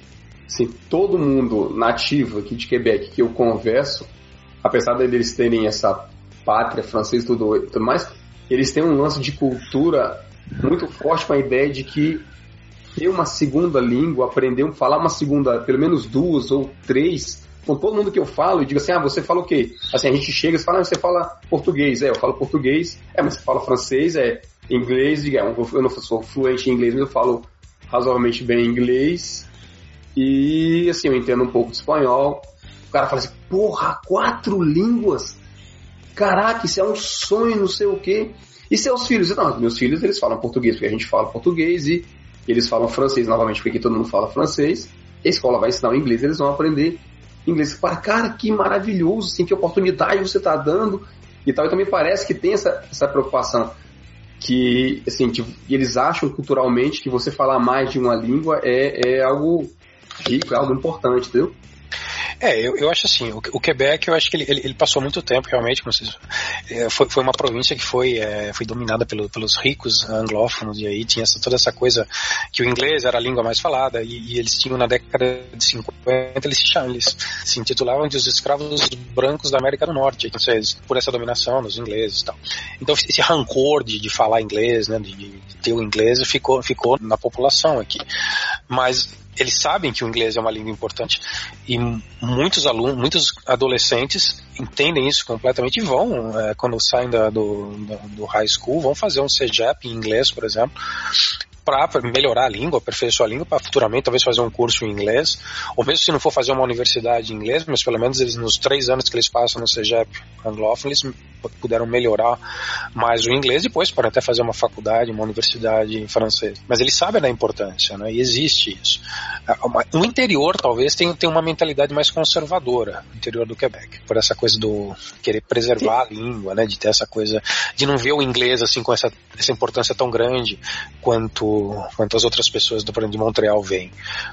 assim, todo mundo nativo aqui de Quebec que eu converso, apesar deles terem essa pátria francesa e tudo, tudo mais, eles têm um lance de cultura muito forte com a ideia de que ter uma segunda língua, aprender a falar uma segunda, pelo menos duas ou três, com todo mundo que eu falo, e digo assim, ah, você fala o quê? Assim, a gente chega e fala, ah, você fala português, é, eu falo português, é, mas você fala francês, é, inglês, digamos, eu não sou fluente em inglês, mas eu falo razoavelmente bem inglês, e assim, eu entendo um pouco de espanhol. O cara fala assim, porra, quatro línguas? Caraca, isso é um sonho, não sei o quê. E seus filhos? Não, meus filhos, eles falam português, porque a gente fala português e eles falam francês novamente, porque todo mundo fala francês. A escola vai ensinar o inglês, eles vão aprender inglês. Para cara, que maravilhoso, assim, que oportunidade você está dando e tal. E também parece que tem essa, essa preocupação que, assim, tipo, eles acham culturalmente que você falar mais de uma língua é, é algo rico, é algo importante, entendeu? É, eu, eu acho assim, o, o Quebec, eu acho que ele, ele, ele, passou muito tempo realmente, como vocês, é, foi, foi uma província que foi, é, foi dominada pelo, pelos ricos anglófonos, e aí tinha essa, toda essa coisa que o inglês era a língua mais falada, e, e eles tinham na década de 50, eles se, chamam, eles se intitulavam de os escravos brancos da América do Norte, então, vocês, por essa dominação dos ingleses e tal. Então esse rancor de, de falar inglês, né, de, de ter o inglês, ficou, ficou na população aqui. Mas eles sabem que o inglês é uma língua importante e muitos alunos, muitos adolescentes entendem isso completamente e vão, é, quando saem da, do, do high school, vão fazer um CEGEP em inglês, por exemplo, para melhorar a língua, aperfeiçoar a língua, para futuramente talvez fazer um curso em inglês, ou mesmo se não for fazer uma universidade em inglês, mas pelo menos eles nos três anos que eles passam no CEGEP anglófono, eles puderam melhorar mais o inglês, depois podem até fazer uma faculdade, uma universidade em francês. Mas eles sabem da importância, né? E existe isso. O interior talvez tenha, tenha uma mentalidade mais conservadora, o interior do Quebec, por essa coisa do querer preservar a língua, né? De ter essa coisa, de não ver o inglês assim com essa, essa importância tão grande quanto quanto as outras pessoas do de Montreal veem.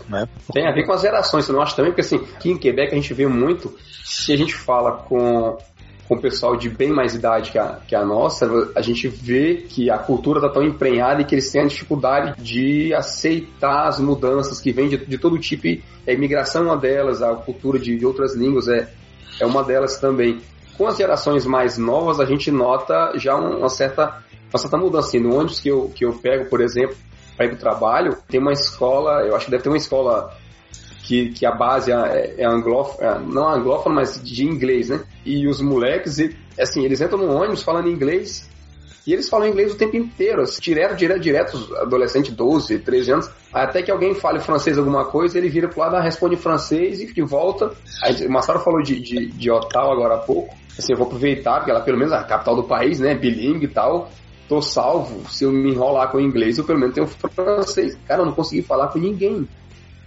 Né? Tem a ver com as gerações, você não acha também? Porque assim, aqui em Quebec a gente vê muito, se a gente fala com com o pessoal de bem mais idade que a, que a nossa, a gente vê que a cultura está tão emprenhada e que eles têm a dificuldade de aceitar as mudanças que vêm de, de todo tipo. A imigração é uma delas, a cultura de, de outras línguas é, é uma delas também. Com as gerações mais novas, a gente nota já uma certa, uma certa mudança. Assim, no ônibus que eu, que eu pego, por exemplo, para ir para o trabalho, tem uma escola, eu acho que deve ter uma escola que, que a base é, é anglófona, é, não anglófona, mas de inglês, né? E os moleques, assim, eles entram no ônibus falando inglês E eles falam inglês o tempo inteiro, assim, direto, direto, direto, adolescente 12, 13 anos, até que alguém fale francês alguma coisa, ele vira pro lado, responde em francês e, volta. Aí, o Massaro falou de, de, de Ottawa agora há pouco, assim, eu vou aproveitar, porque ela pelo menos é a capital do país, né, bilingue e tal, tô salvo, se eu me enrolar com o inglês, eu pelo menos tenho francês. Cara, eu não consegui falar com ninguém.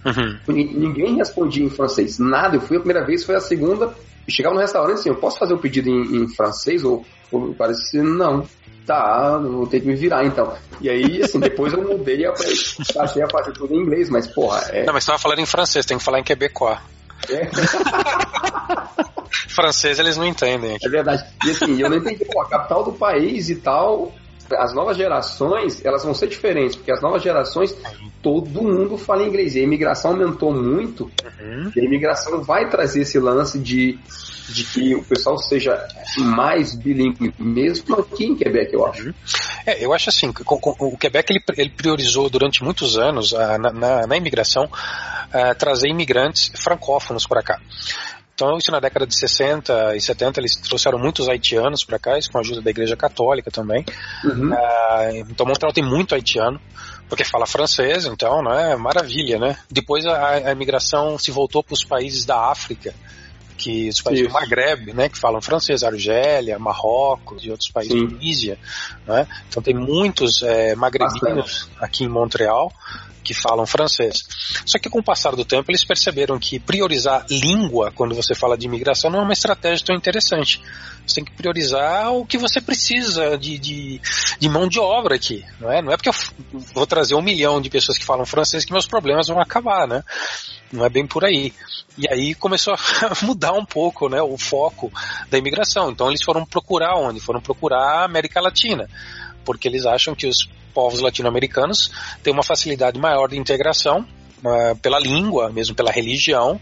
Uhum. Ninguém respondia em francês, nada. Eu fui a primeira vez, foi a segunda. E chegava no restaurante assim, eu posso fazer o um pedido em, em, francês? Ou, ou parece não. Tá, vou ter que me virar então. E aí, assim, depois eu mudei e passei a fazer tudo em inglês, mas porra. É... Não, mas você tava falando em francês, tem que falar em quebecois. É. francês eles não entendem. Aqui. É verdade. E assim, eu não entendi, pô, a capital do país e tal, as novas gerações, elas vão ser diferentes, porque as novas gerações, todo mundo fala inglês. E a imigração aumentou muito, uhum. e a imigração vai trazer esse lance de, de que o pessoal seja mais bilíngue, mesmo aqui em Quebec, eu acho. Uhum. É, eu acho assim, o Quebec ele, ele priorizou durante muitos anos, na, na, na imigração, trazer imigrantes francófonos para cá. Então, isso na década de 60 e 70, eles trouxeram muitos haitianos para cá, isso com a ajuda da Igreja Católica também. Uhum. Uh, então, Montreal tem muito haitiano, porque fala francês, então, né, maravilha, né? Depois a, a imigração se voltou para os países da África, que os países Isso. do Maghreb, né, que falam francês, Argélia, Marrocos e outros países, Sim. Tunísia, né? Então tem muitos é, magrebinos Bastante. aqui em Montreal que falam francês. Só que com o passar do tempo eles perceberam que priorizar língua quando você fala de imigração não é uma estratégia tão interessante. Você tem que priorizar o que você precisa de, de, de mão de obra aqui, não é? Não é porque eu vou trazer um milhão de pessoas que falam francês que meus problemas vão acabar, né? Não é bem por aí. E aí começou a mudar um pouco né, o foco da imigração. Então eles foram procurar onde? Foram procurar a América Latina porque eles acham que os povos latino-americanos têm uma facilidade maior de integração uh, pela língua, mesmo pela religião,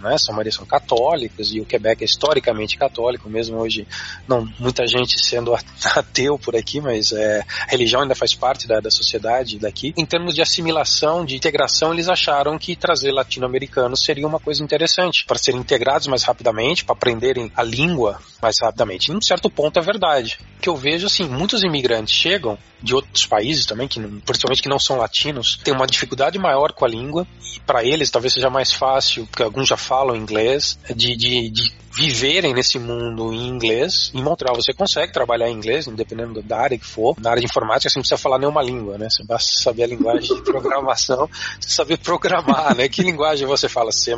né? São maioria são católicos e o Quebec é historicamente católico, mesmo hoje não muita gente sendo ateu por aqui, mas é, a religião ainda faz parte da, da sociedade daqui. Em termos de assimilação, de integração, eles acharam que trazer latino-americanos seria uma coisa interessante para serem integrados mais rapidamente, para aprenderem a língua mais rapidamente. Em um certo ponto é verdade. O que eu vejo assim, muitos imigrantes chegam de outros países também, que principalmente que não são latinos, têm uma dificuldade maior com a língua e para eles talvez seja mais fácil, porque alguns já falam inglês, de, de, de viverem nesse mundo em inglês. Em Montreal você consegue trabalhar em inglês, independendo da área que for. Na área de informática você não precisa falar nenhuma língua, né? Você basta saber a linguagem de programação, saber programar, né? Que linguagem você fala C++,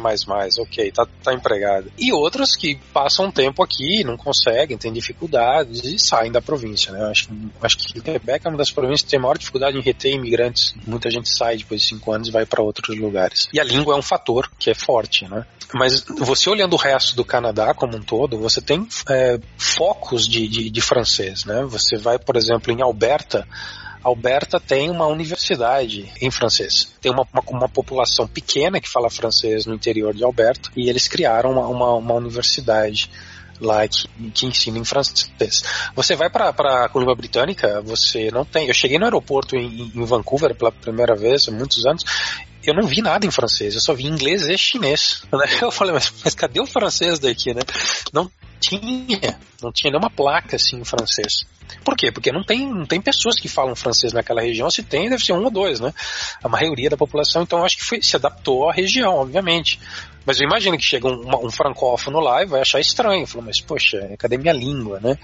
ok, tá, tá empregado. E outros que passam tempo aqui, não conseguem, têm dificuldades e saem da província, né? Acho, acho que Quebec é uma das províncias que tem maior dificuldade em reter imigrantes. Muita gente sai depois de cinco anos e vai para outros lugares. E a língua é um fator que é forte, né? Mas você olhando o resto do Canadá como um todo, você tem é, focos de, de, de francês, né? Você vai, por exemplo, em Alberta, Alberta tem uma universidade em francês. Tem uma, uma, uma, população pequena que fala francês no interior de Alberta e eles criaram uma, uma, uma universidade lá que, que ensina em francês. Você vai para a Colômbia Britânica, você não tem. Eu cheguei no aeroporto em, em Vancouver pela primeira vez há muitos anos eu não vi nada em francês, eu só vi inglês e chinês. Eu falei, mas, mas cadê o francês daqui, né? Não tinha, não tinha nenhuma placa assim em francês. Por quê? Porque não tem, não tem pessoas que falam francês naquela região, se tem, deve ser um ou dois, né? A maioria da população, então acho que foi, se adaptou à região, obviamente. Mas eu imagino que chega um, um francófono lá e vai achar estranho. Falou, mas poxa, cadê minha língua, né?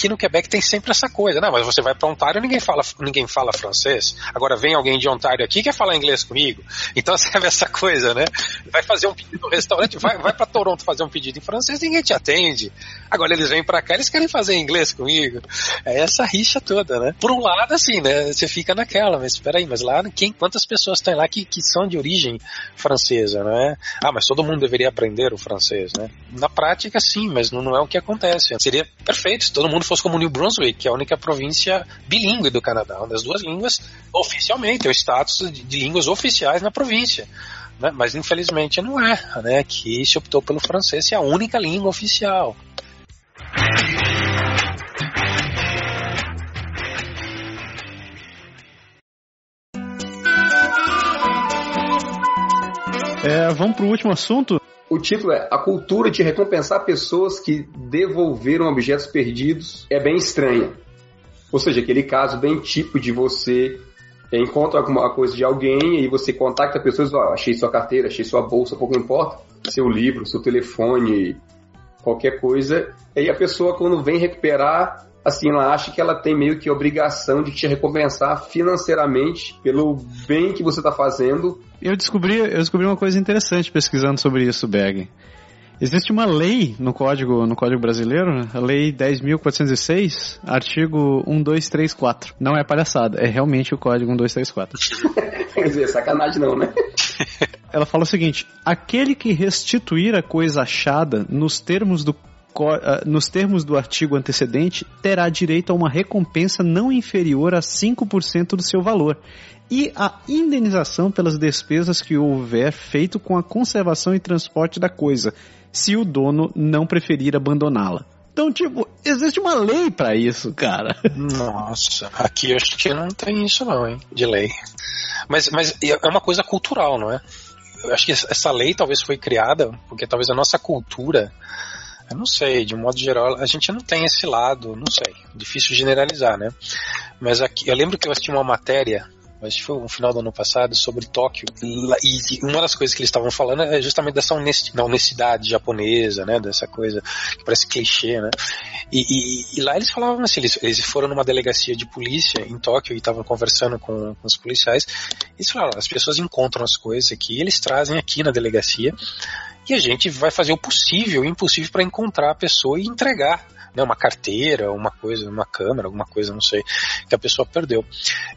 Aqui no Quebec tem sempre essa coisa, né? Mas você vai para Ontário ninguém fala ninguém fala francês. Agora vem alguém de Ontário aqui que quer falar inglês comigo. Então serve essa coisa, né? Vai fazer um pedido no restaurante, vai, vai para Toronto fazer um pedido em francês, ninguém te atende. Agora eles vêm para cá, eles querem fazer inglês comigo. É essa rixa toda, né? Por um lado, assim, né? Você fica naquela, mas espera aí, mas lá quem, quantas pessoas tem lá que, que são de origem francesa, né? Ah, mas todo mundo deveria aprender o francês, né? Na prática, sim, mas não, não é o que acontece. Seria perfeito se todo mundo fosse como New Brunswick, que é a única província bilíngue do Canadá, uma das duas línguas oficialmente, é o status de, de línguas oficiais na província. Né? Mas infelizmente não é, né? Aqui se optou pelo francês, é a única língua oficial. É, vamos para o último assunto. O título é A cultura de recompensar pessoas que devolveram objetos perdidos é bem estranha. Ou seja, aquele caso bem tipo de você é, encontra alguma coisa de alguém e você contacta a pessoa e diz, oh, achei sua carteira, achei sua bolsa, pouco importa, seu livro, seu telefone, qualquer coisa. E aí a pessoa quando vem recuperar, assim, ela acha que ela tem meio que obrigação de te recompensar financeiramente pelo bem que você está fazendo. Eu descobri, eu descobri uma coisa interessante pesquisando sobre isso, Berg. Existe uma lei no Código, no Código Brasileiro, né? a Lei 10.406, artigo 1234. Não é palhaçada, é realmente o Código 1234. Quer dizer, sacanagem não, né? Ela fala o seguinte: aquele que restituir a coisa achada nos termos do nos termos do artigo antecedente, terá direito a uma recompensa não inferior a 5% do seu valor e a indenização pelas despesas que houver feito com a conservação e transporte da coisa, se o dono não preferir abandoná-la. Então, tipo, existe uma lei para isso, cara. Nossa, aqui eu acho que não tem isso não, hein, de lei. Mas, mas é uma coisa cultural, não é? Eu acho que essa lei talvez foi criada porque talvez a nossa cultura, eu não sei, de um modo geral, a gente não tem esse lado, não sei, difícil generalizar, né? Mas aqui, eu lembro que eu assisti uma matéria mas foi no final do ano passado, sobre Tóquio. E uma das coisas que eles estavam falando é justamente dessa honestidade japonesa, né? Dessa coisa que parece clichê, né? E, e, e lá eles falavam assim, eles, eles, foram numa delegacia de polícia em Tóquio e estavam conversando com, com os policiais. E eles falaram, as pessoas encontram as coisas aqui, eles trazem aqui na delegacia e a gente vai fazer o possível e o impossível para encontrar a pessoa e entregar né, uma carteira, uma coisa, uma câmera, alguma coisa, não sei, que a pessoa perdeu.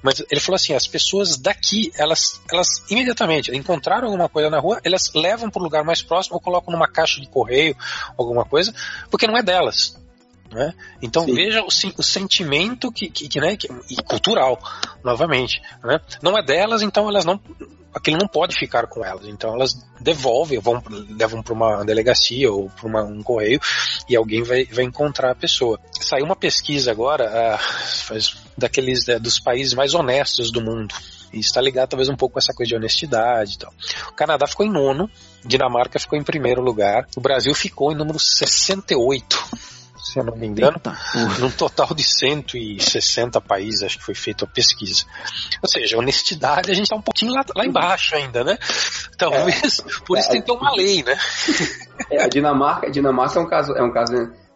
Mas ele falou assim, as pessoas daqui, elas, elas imediatamente encontraram alguma coisa na rua, elas levam para o lugar mais próximo ou colocam numa caixa de correio, alguma coisa, porque não é delas. Né? Então Sim. veja o, o, sentimento que, que, que, né, que, e cultural, novamente. Né? Não é delas, então elas não aquilo não pode ficar com elas. Então elas devolvem, vão, levam para uma delegacia ou para um correio e alguém vai, vai encontrar a pessoa. Saiu uma pesquisa agora uh, faz, daqueles uh, dos países mais honestos do mundo. E está ligado talvez um pouco com essa coisa de honestidade. O Canadá ficou em nono, Dinamarca ficou em primeiro lugar, o Brasil ficou em número 68 se eu não me engano, Eita. num total de 160 países, acho que foi feita a pesquisa. Ou seja, honestidade a gente está um pouquinho lá, lá embaixo ainda, né? Talvez é, por isso é, tem que ter uma lei, né? É, a Dinamarca, a Dinamarca é um caso, é um caso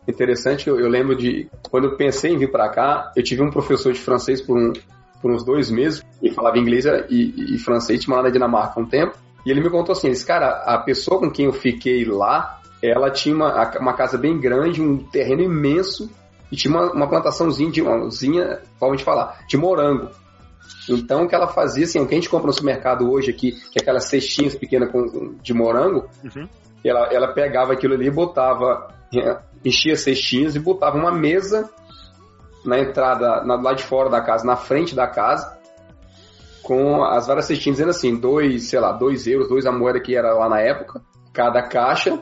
interessante. Eu, eu lembro de quando eu pensei em vir para cá, eu tive um professor de francês por, um, por uns dois meses e falava inglês e, e francês, tinha lá na Dinamarca há um tempo. E ele me contou assim: esse cara, a pessoa com quem eu fiquei lá, ela tinha uma, uma casa bem grande, um terreno imenso e tinha uma, uma plantaçãozinha de uma usinha, vamos falar, de morango. Então o que ela fazia, assim, o que a gente compra no supermercado hoje aqui, que é aquelas cestinhas pequenas com, de morango, uhum. ela, ela pegava aquilo ali e botava, é, enchia cestinhas e botava uma mesa na entrada, na, lá de fora da casa, na frente da casa, com as várias cestinhas dizendo assim, dois, sei lá, dois euros, dois a moeda que era lá na época, cada caixa,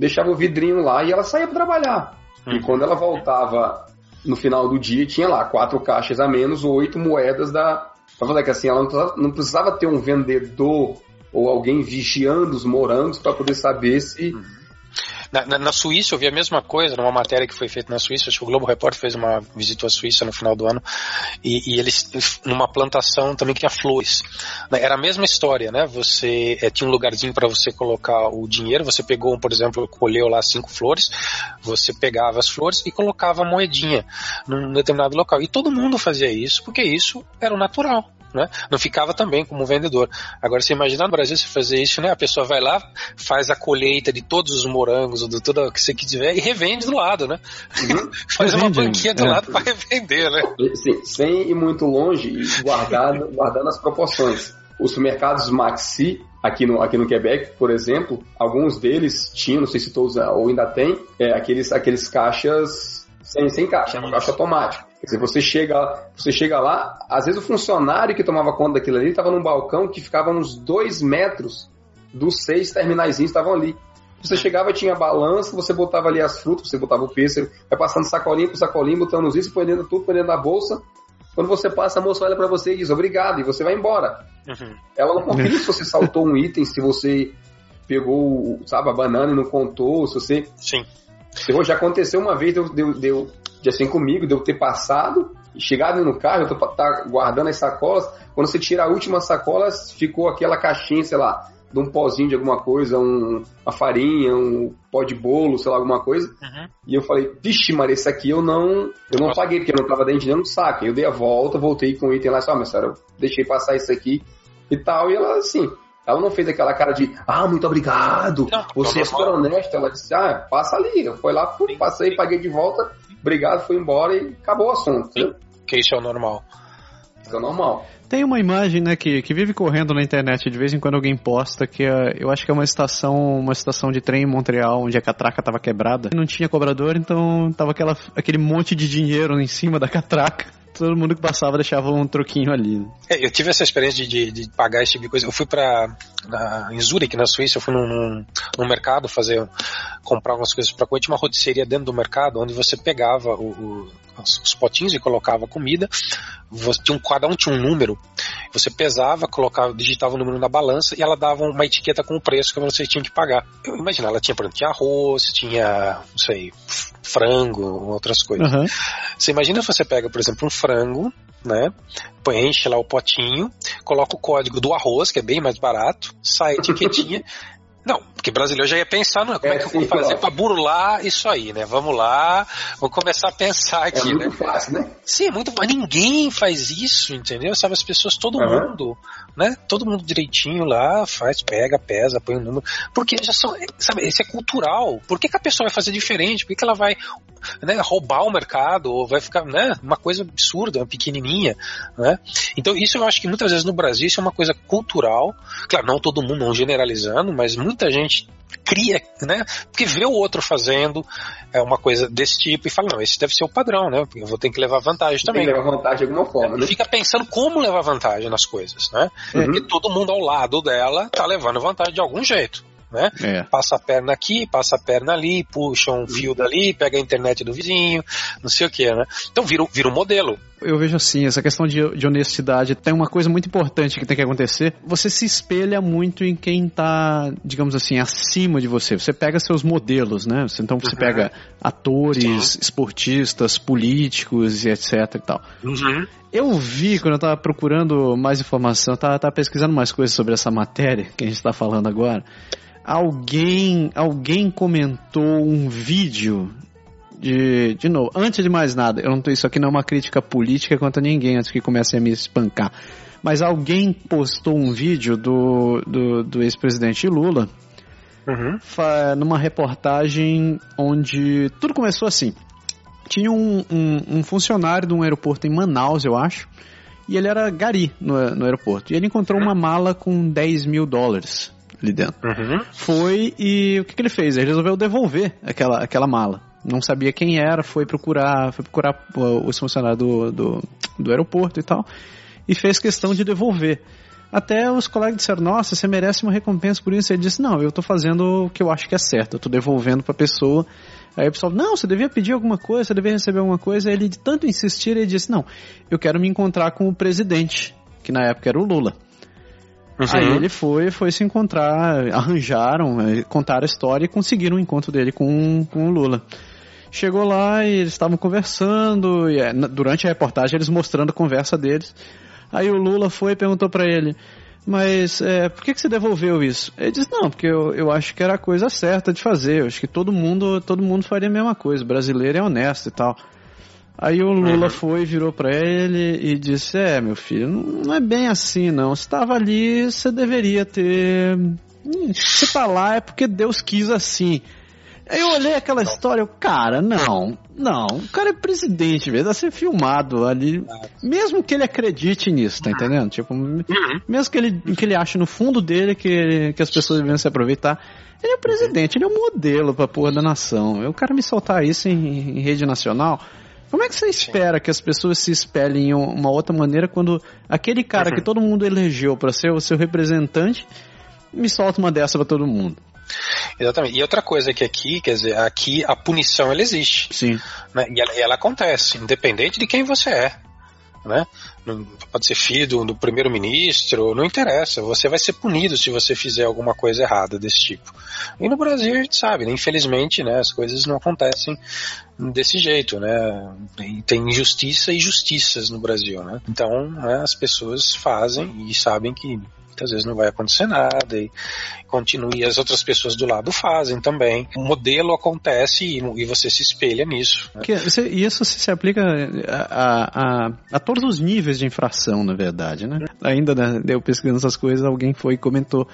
deixava o vidrinho lá e ela saía para trabalhar. Uhum. E quando ela voltava no final do dia, tinha lá quatro caixas a menos, oito moedas da. Pra falar que assim, ela não precisava, não precisava ter um vendedor ou alguém vigiando os morangos para poder saber se. Uhum na, na, na, Suíça eu vi a mesma coisa, numa matéria que foi feita na Suíça, acho que o Globo Repórter fez uma visitou a Suíça no final do ano, e, e eles, numa plantação também tinha flores. Era a mesma história, né? Você é, tinha um lugarzinho para você colocar o dinheiro, você pegou, por exemplo, colheu lá cinco flores, você pegava as flores e colocava a moedinha num determinado local. E todo mundo fazia isso, porque isso era o natural né? Não ficava também como vendedor. Agora, você imagina no Brasil você fazer isso, né? A pessoa vai lá, faz a colheita de todos os morangos, ou de tudo que você quiser, e revende do lado, né? Uhum. faz uma banquinha do é. lado para revender, né? Sim, sem ir muito longe e guardando, guardando as proporções. Os supermercados Maxi, aqui no, aqui no Quebec, por exemplo, alguns deles tinham, não sei se todos ou ainda tem, é, aqueles, aqueles caixas sem, sem caixa, é uma caixa automática. Quer dizer, você chega, você chega lá, às vezes o funcionário que tomava conta daquilo ali estava num balcão que ficava uns dois metros dos seis terminais estavam ali. Você chegava, tinha balança, você botava ali as frutas, você botava o pêssego, vai passando sacolinho por sacolinho, botando os isso, põe tudo, põe dentro da bolsa. Quando você passa, a moça olha para você e diz obrigado, e você vai embora. Uhum. Ela não confia se você saltou um item, se você pegou, sabe, a banana e não contou, se você. Sim. Já aconteceu uma vez, deu, deu, deu de assim comigo, de eu ter passado, Chegado no carro, eu tô tá guardando as sacolas. Quando você tira a última sacola, ficou aquela caixinha, sei lá, de um pozinho de alguma coisa, um, uma farinha, um pó de bolo, sei lá, alguma coisa. Uhum. E eu falei, vixe, Maria, esse aqui eu não eu não paguei, porque eu não tava dentro do saco. Eu dei a volta, voltei com o item lá e disse, ah, mas senhora, eu deixei passar isso aqui e tal. E ela, assim, ela não fez aquela cara de, ah, muito obrigado, não, você é super honesta. Ela disse, ah, passa ali. Eu fui lá, fui, passei, paguei de volta, obrigado, fui embora e acabou o assunto. Sim, que isso é o normal. Isso é normal. Tem uma imagem, né, que, que vive correndo na internet, de vez em quando alguém posta, que é, eu acho que é uma estação, uma estação de trem em Montreal, onde a catraca tava quebrada. Não tinha cobrador, então tava aquela, aquele monte de dinheiro em cima da catraca todo mundo que passava deixava um troquinho ali. É, eu tive essa experiência de, de, de, pagar esse tipo de coisa. Eu fui para em Zurich, na Suíça, eu fui num, num mercado fazer comprar algumas coisas para comer. Tinha uma rotisseria dentro do mercado onde você pegava o, o, os, os, potinhos e colocava comida. Você, tinha um, cada um tinha um número. Você pesava, colocava, digitava o número na balança e ela dava uma etiqueta com o preço que você tinha que pagar. Eu imagino, ela tinha, por exemplo, tinha arroz, tinha, não sei, frango, outras coisas. Uhum. Você imagina se você pega, por exemplo, um frango, né? Enche lá o potinho, coloca o código do arroz, que é bem mais barato, sai a etiquetinha, Não, porque brasileiro já ia pensar, não, como é, é que eu vou fazer para burular isso aí, né? Vamos lá, vou começar a pensar aqui, é muito né? fácil, né? Sim, é muito, mas ninguém faz isso, entendeu? Sabe, as pessoas, todo uhum. mundo, né? Todo mundo direitinho lá, faz, pega, pesa, põe o um número, porque já são, sabe, isso é cultural. Por que, que a pessoa vai fazer diferente? Por que, que ela vai né, roubar o mercado ou vai ficar, né, uma coisa absurda, uma pequenininha, né? Então isso eu acho que muitas vezes no Brasil isso é uma coisa cultural, claro, não todo mundo, não generalizando, mas muita gente gente cria, né? Porque vê o outro fazendo é uma coisa desse tipo e fala, não, esse deve ser o padrão, né? Eu vou ter que levar vantagem também. Tem que levar vantagem de alguma forma, né? Fica pensando como levar vantagem nas coisas, né? Uhum. Porque todo mundo ao lado dela tá levando vantagem de algum jeito né? É. Passa a perna aqui, passa a perna ali, puxa um fio dali, pega a internet do vizinho, não sei o que, né? Então vira, vira um modelo. Eu vejo assim, essa questão de, de, honestidade tem uma coisa muito importante que tem que acontecer. Você se espelha muito em quem tá, digamos assim, acima de você. Você pega seus modelos, né? Então você uhum. pega atores, Sim. esportistas, políticos e etc e tal. Uhum. Eu vi, quando eu tava procurando mais informação, eu tava, tava pesquisando mais coisas sobre essa matéria que a gente está falando agora alguém, alguém comentou um vídeo de, de novo, antes de mais nada, eu não tô, isso aqui não é uma crítica política contra ninguém antes que comece a me espancar. Mas alguém postou um vídeo do, do, do ex-presidente Lula uhum. numa reportagem onde tudo começou assim. Tinha um, um, um, funcionário de um aeroporto em Manaus, eu acho, e ele era gari no, no aeroporto. E ele encontrou uma mala com 10 mil dólares ali dentro. Uhum. Foi e o que, que, ele fez? Ele resolveu devolver aquela, aquela mala. Não sabia quem era, foi procurar, foi procurar os funcionários do, do, do aeroporto e tal, e fez questão de devolver. Até os colegas disseram, nossa, você merece uma recompensa por isso. Ele disse, não, eu tô fazendo o que eu acho que é certo, eu tô devolvendo pra pessoa. Aí o pessoal, não, você devia pedir alguma coisa, você devia receber alguma coisa. Aí ele, de tanto insistir, ele disse, não, eu quero me encontrar com o presidente, que na época era o Lula. Uhum. Aí ele foi, foi se encontrar, arranjaram, eh, contaram a história e conseguiram o um encontro dele com, com o Lula. Chegou lá e eles estavam conversando, e eh, durante a reportagem eles mostrando a conversa deles. Aí o Lula foi e perguntou para ele, mas é, por que, que você devolveu isso? Ele disse, não, porque eu, eu acho que era a coisa certa de fazer, eu acho que todo mundo, todo mundo faria a mesma coisa, o brasileiro é honesto e tal. Aí o Lula uhum. foi, virou para ele e disse: É, meu filho, não é bem assim, não. Você estava ali, você deveria ter. Você tá lá é porque Deus quis assim. Eu olhei aquela história, eu, cara, não, não, o cara é presidente, velho, vai ser filmado ali, mesmo que ele acredite nisso, tá entendendo? Tipo, uhum. mesmo que ele, que ele ache no fundo dele que, que as pessoas devem se aproveitar, ele é o presidente, ele é o modelo pra porra da nação. O cara me soltar isso em, em rede nacional, como é que você espera que as pessoas se espelhem em uma outra maneira quando aquele cara uhum. que todo mundo elegeu para ser o seu representante me solta uma dessa para todo mundo? Exatamente. E outra coisa que aqui, quer dizer, aqui a punição ela existe. Sim. Né? E ela, ela acontece, independente de quem você é. né? Pode ser filho do, do primeiro-ministro, não interessa. Você vai ser punido se você fizer alguma coisa errada desse tipo. E no Brasil a gente sabe, né? infelizmente, né? As coisas não acontecem desse jeito, né? Tem injustiça e justiças no Brasil, né? Então, né, as pessoas fazem e sabem que muitas vezes não vai acontecer nada e continue. As outras pessoas do lado fazem também. O modelo acontece e, e você se espelha nisso. Né? E isso se aplica a, a, a, todos os níveis de infração, na verdade, né? Ainda, né, eu pesquisando essas coisas, alguém foi e comentou.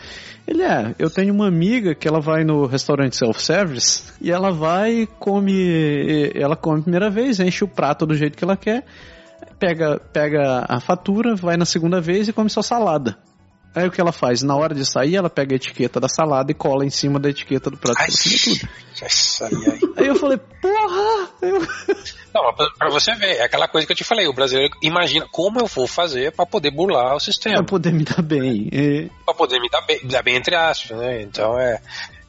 Ele é, eu tenho uma amiga que ela vai no restaurante self-service e ela vai come, ela come a primeira vez, enche o prato do jeito que ela quer, pega, pega a fatura, vai na segunda vez e come só salada. Aí o que ela faz? Na hora de sair, ela pega a etiqueta da salada e cola em cima da etiqueta do prato. Ai, tudo. Aí eu falei, porra! Eu... Não, pra você ver, é aquela coisa que eu te falei, o brasileiro imagina como eu vou fazer para poder burlar o sistema. Pra poder me dar bem. É... Pra poder me dar bem, dar bem entre aspas, né? Então é,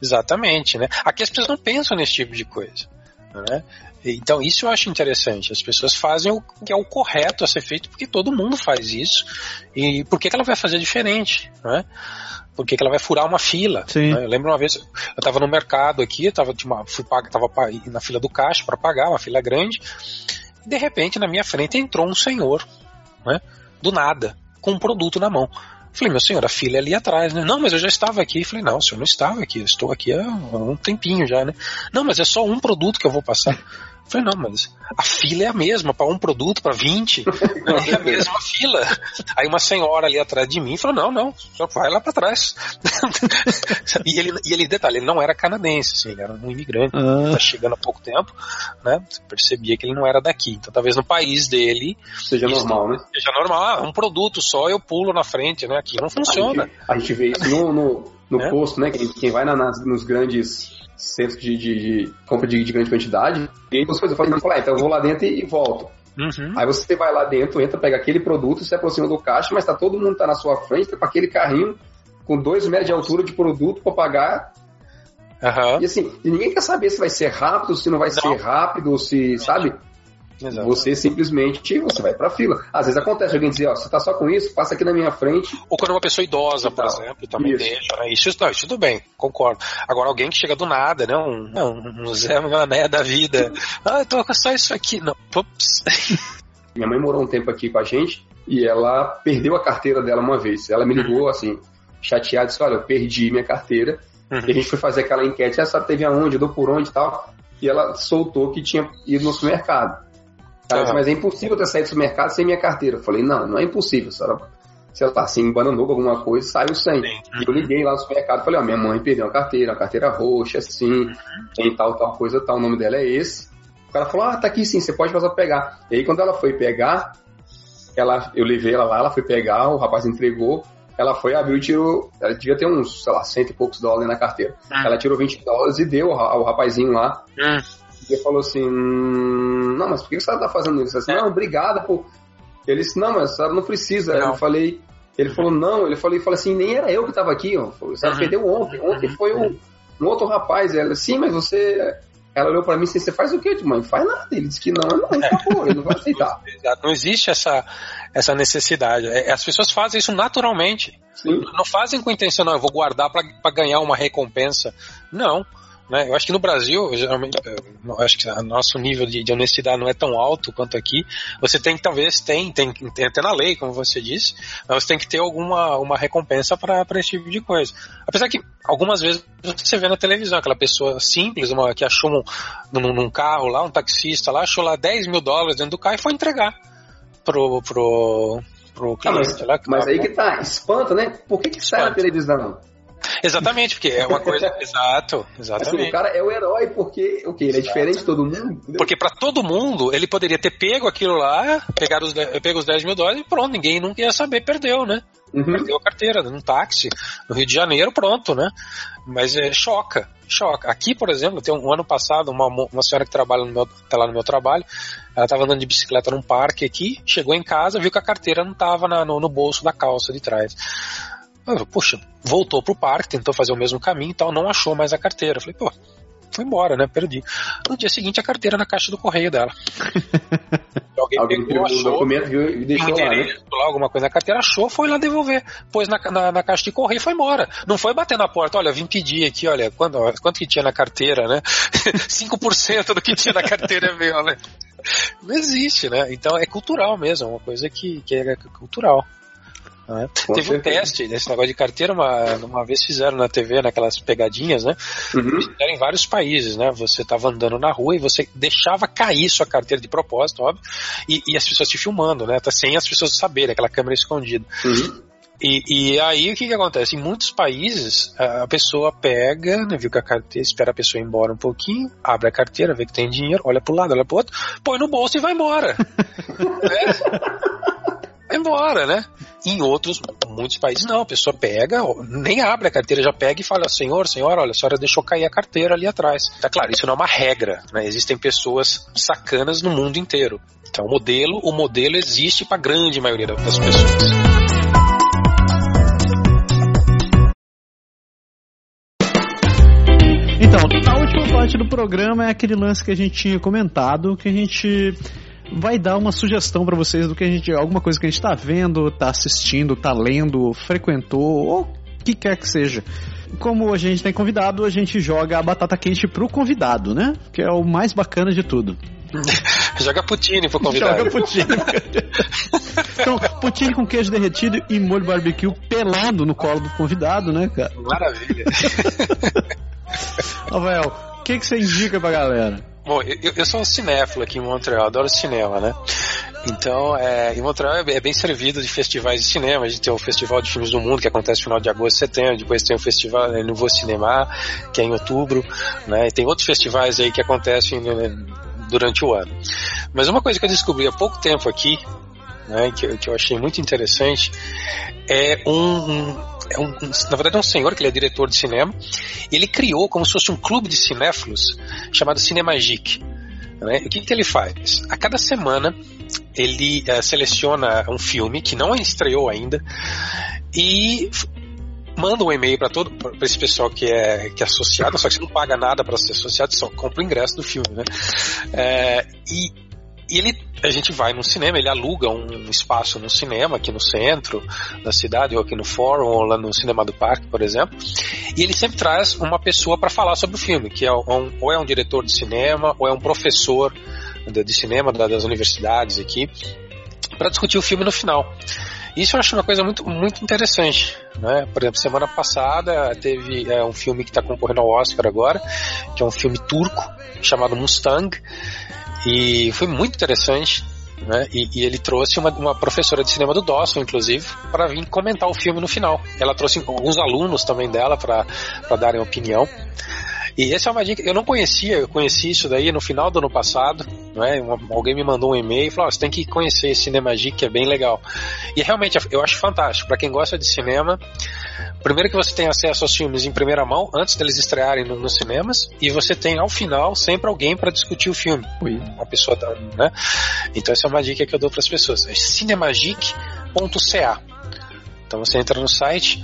exatamente, né? Aqui as pessoas não pensam nesse tipo de coisa, né? Então, isso eu acho interessante. As pessoas fazem o que é o correto a ser feito, porque todo mundo faz isso. E por que, que ela vai fazer diferente? Né? Por que, que ela vai furar uma fila? Né? Eu lembro uma vez, eu estava no mercado aqui, eu tava, uma, fui pagar, tava na fila do caixa para pagar, uma fila grande. E de repente, na minha frente, entrou um senhor, né? do nada, com um produto na mão. Falei, meu senhor, a fila é ali atrás, né? Não, mas eu já estava aqui. Falei, não, o senhor não estava aqui, eu estou aqui há um tempinho já, né? Não, mas é só um produto que eu vou passar. Falei, não, mas a fila é a mesma, para um produto, para 20, é a mesma fila. Aí uma senhora ali atrás de mim falou, não, não, só vai lá para trás. e, ele, e ele, detalhe, ele não era canadense, assim, ele era um imigrante, ah. tá chegando há pouco tempo, né? Você percebia que ele não era daqui. Então talvez no país dele... Seja normal, né? Seja normal, ah, um produto só, eu pulo na frente, né? Aqui não funciona. A gente, a gente vê isso no, no, no é? posto, né? Quem, quem vai na, nas, nos grandes centros de, de, de compra de, de, grande quantidade, e aí você fala, ah, então eu vou lá dentro e, e volto. Uhum. Aí você vai lá dentro, entra, pega aquele produto, se aproxima do caixa, mas tá todo mundo tá na sua frente, tá com aquele carrinho com dois metros de altura de produto para pagar. Uhum. E assim, ninguém quer saber se vai ser rápido, se não vai não. ser rápido, se, sabe? Exato. Você simplesmente você vai pra fila. Às vezes acontece alguém dizer, ó, você tá só com isso, passa aqui na minha frente. Ou quando uma pessoa idosa, por exemplo, também isso. deixa, né? Isso, não, isso tudo bem, concordo. Agora alguém que chega do nada, né? Um, um, um Zé Mané da vida. ah, eu tô com só isso aqui. Não, ups. Minha mãe morou um tempo aqui com a gente e ela perdeu a carteira dela uma vez. Ela me ligou uhum. assim, chateada, disse, olha, eu perdi minha carteira. Uhum. E a gente foi fazer aquela enquete, essa teve aonde, deu por onde e tal. E ela soltou que tinha ido no supermercado. Disse, mas é impossível ter saído do mercado sem minha carteira. Eu falei, não, não é impossível. Se ela, se ela tá assim, embananou alguma coisa, saiu sem. Sim. Eu liguei lá no supermercado e falei, ó, minha mãe perdeu a carteira, a carteira roxa, assim, uhum. tem tal, tal coisa, tal, o nome dela é esse. O cara falou, ah, tá aqui sim, você pode passar pegar. E aí quando ela foi pegar, ela, eu levei ela lá, ela foi pegar, o rapaz entregou, ela foi, abriu e tirou, ela devia ter uns, sei lá, cento e poucos dólares na carteira. Uhum. Ela tirou 20 dólares e deu ao, ao rapazinho lá. Uhum. Ele falou assim, hum, não, mas por que você tá fazendo isso? Assim, é. Não, obrigada por... Ele disse, não, mas não precisa. Não. Eu falei, ele falou, não, ele falou, ele falou assim, nem era eu que tava aqui, ó. Você uhum. perdeu ontem, ontem foi um, um outro rapaz. Ela, sim, mas você... Ela olhou para mim assim, você faz o quê, mãe? Faz nada. Ele disse que não, não, acabou, ele não vai aceitar. Não existe essa, essa necessidade. É, as pessoas fazem isso naturalmente. Sim. Não fazem com intenção, não, eu vou guardar para ganhar uma recompensa. Não. Né? Eu acho que no Brasil, geralmente, eu acho que o nosso nível de, de, honestidade não é tão alto quanto aqui. Você tem que, talvez, tem, tem, tem até na lei, como você disse, mas você tem que ter alguma uma recompensa para esse tipo de coisa. Apesar que algumas vezes você vê na televisão aquela pessoa simples, uma, que achou um, num, num carro lá, um taxista lá, achou lá 10 mil dólares dentro do carro e foi entregar pro, pro, pro cliente. Ah, mas, lá, mas aí que tá, espanta, né? Por que, que sai na televisão? Exatamente, porque é uma coisa. Exato, exatamente. Assim, o cara é o herói porque o que ele é diferente de todo mundo. Entendeu? Porque para todo mundo ele poderia ter pego aquilo lá, pegar os, pego os 10 mil dólares e pronto, ninguém nunca ia saber, perdeu, né? Uhum. Perdeu a carteira num táxi no Rio de Janeiro, pronto, né? Mas é, choca, choca. Aqui, por exemplo, tem um, um ano passado, uma, uma senhora que trabalha no meu, tá lá no meu trabalho, ela estava andando de bicicleta num parque aqui, chegou em casa, viu que a carteira não estava no, no bolso da calça de trás. Puxa, voltou pro parque, tentou fazer o mesmo caminho e tal, não achou mais a carteira. falei, pô, Foi embora, né? Perdi. No dia seguinte, a carteira na caixa do correio dela. Alguém, Alguém pegou, achou, o documento e deixou lá, né? lá, alguma coisa na carteira, achou, foi lá devolver. Pôs na, na, na, caixa de correio e foi embora. Não foi bater na porta, olha, vim pedir aqui, olha, quanto, quanto que tinha na carteira, né? 5% do que tinha na carteira é meu, né? Não existe, né? Então é cultural mesmo, é uma coisa que, que é cultural. Né? Teve um teste desse negócio de carteira, uma, uma vez fizeram na TV, naquelas pegadinhas, né? Uhum. Fizeram em vários países, né? Você estava andando na rua e você deixava cair sua carteira de propósito, óbvio, e, e as pessoas te filmando, né? Tá sem as pessoas saberem, aquela câmera escondida. Uhum. E, e, aí o que, que acontece? Em muitos países a pessoa pega, né, viu que a carteira, espera a pessoa ir embora um pouquinho, abre a carteira, vê que tem dinheiro, olha pro lado, olha pro outro, põe no bolso e vai embora. é? Vai embora, né? Em outros, muitos países não, a pessoa pega, nem abre a carteira, já pega e fala, senhor, senhora, olha, a senhora deixou cair a carteira ali atrás. Tá claro, isso não é uma regra, né? Existem pessoas sacanas no mundo inteiro. Então o modelo, o modelo existe para a grande maioria das pessoas. Então, a última parte do programa é aquele lance que a gente tinha comentado, que a gente vai dar uma sugestão para vocês do que a gente, alguma coisa que a gente está vendo, está assistindo, está lendo, frequentou ou o que quer que seja. Como a gente tem convidado, a gente joga a batata quente pro convidado, né? Que é o mais bacana de tudo. Joga poutine pro convidado. Joga poutine. então, poutine com queijo derretido e molho barbecue pelado no colo do convidado, né, cara? Maravilha. Rafael, que, que você indica pra galera? Bom, eu, eu, sou um cinéfilo aqui em Montreal, adoro cinema, né? Então, é, em Montreal é, é bem servido de festivais de cinema. A gente tem o Festival de Filmes do Mundo, que acontece no final de agosto setembro. Depois tem o Festival é, Nouveau Cinema, que é em outubro. Né? E tem outros festivais aí que acontecem né, durante o ano. Mas uma coisa que eu descobri há pouco tempo aqui, né, que, que eu achei muito interessante, é um é um, na verdade é um senhor que ele é diretor de cinema, e ele criou como se fosse um clube de cinéfilos chamado Cinemagic. Né? O que, que ele faz? A cada semana ele uh, seleciona um filme que não estreou ainda e manda um e-mail para todo para esse pessoal que é que é associado, só que você não paga nada para ser associado, só compra o ingresso do filme, né? É, e e ele, a gente vai no cinema, ele aluga um espaço no cinema, aqui no centro da cidade, ou aqui no Fórum, ou lá no Cinema do Parque, por exemplo. E ele sempre traz uma pessoa para falar sobre o filme, que é um, ou é um diretor de cinema, ou é um professor de, de cinema das universidades aqui, para discutir o filme no final. Isso eu acho uma coisa muito, muito interessante. Né? Por exemplo, semana passada teve é, um filme que está concorrendo ao Oscar agora, que é um filme turco chamado Mustang, e foi muito interessante. Né? E, e, ele trouxe uma, uma, professora de cinema do Dawson, inclusive, para vir comentar o filme no final. Ela trouxe alguns alunos também dela para darem opinião. E essa é uma dica, eu não conhecia, eu conheci isso daí no final do ano passado, não é? alguém me mandou um e-mail e falou: oh, você tem que conhecer esse Cinema Geek, que é bem legal. E realmente eu acho fantástico, para quem gosta de cinema, primeiro que você tem acesso aos filmes em primeira mão, antes deles estrearem no, nos cinemas, e você tem ao final sempre alguém para discutir o filme. Ui. Uma pessoa, né? Então essa é uma dica que eu dou para as pessoas: é cinemagic.ca. Então você entra no site,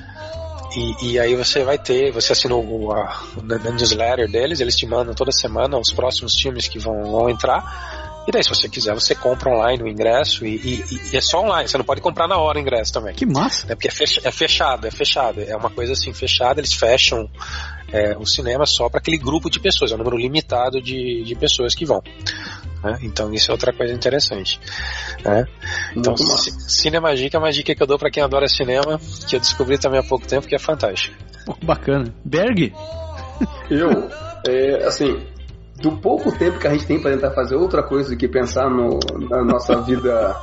e, e, aí você vai ter, você assina o, a, a, newsletter deles, eles te mandam toda semana os próximos filmes que vão, vão entrar. E daí, se você quiser, você compra online o ingresso e, e, e, é só online, você não pode comprar na hora o ingresso também. Que massa! É porque é, é fechado, é fechado. É uma coisa assim, fechada, eles fecham é, o cinema só para aquele grupo de pessoas, é um número limitado de, de pessoas que vão. Né? Então isso é outra coisa interessante. Né? Então, Cinema Dica é uma dica que eu dou para quem adora cinema, que eu descobri também há pouco tempo, que é fantástico. bacana. Berg? Eu, é, assim, do pouco tempo que a gente tem para tentar fazer outra coisa do que pensar no, na nossa vida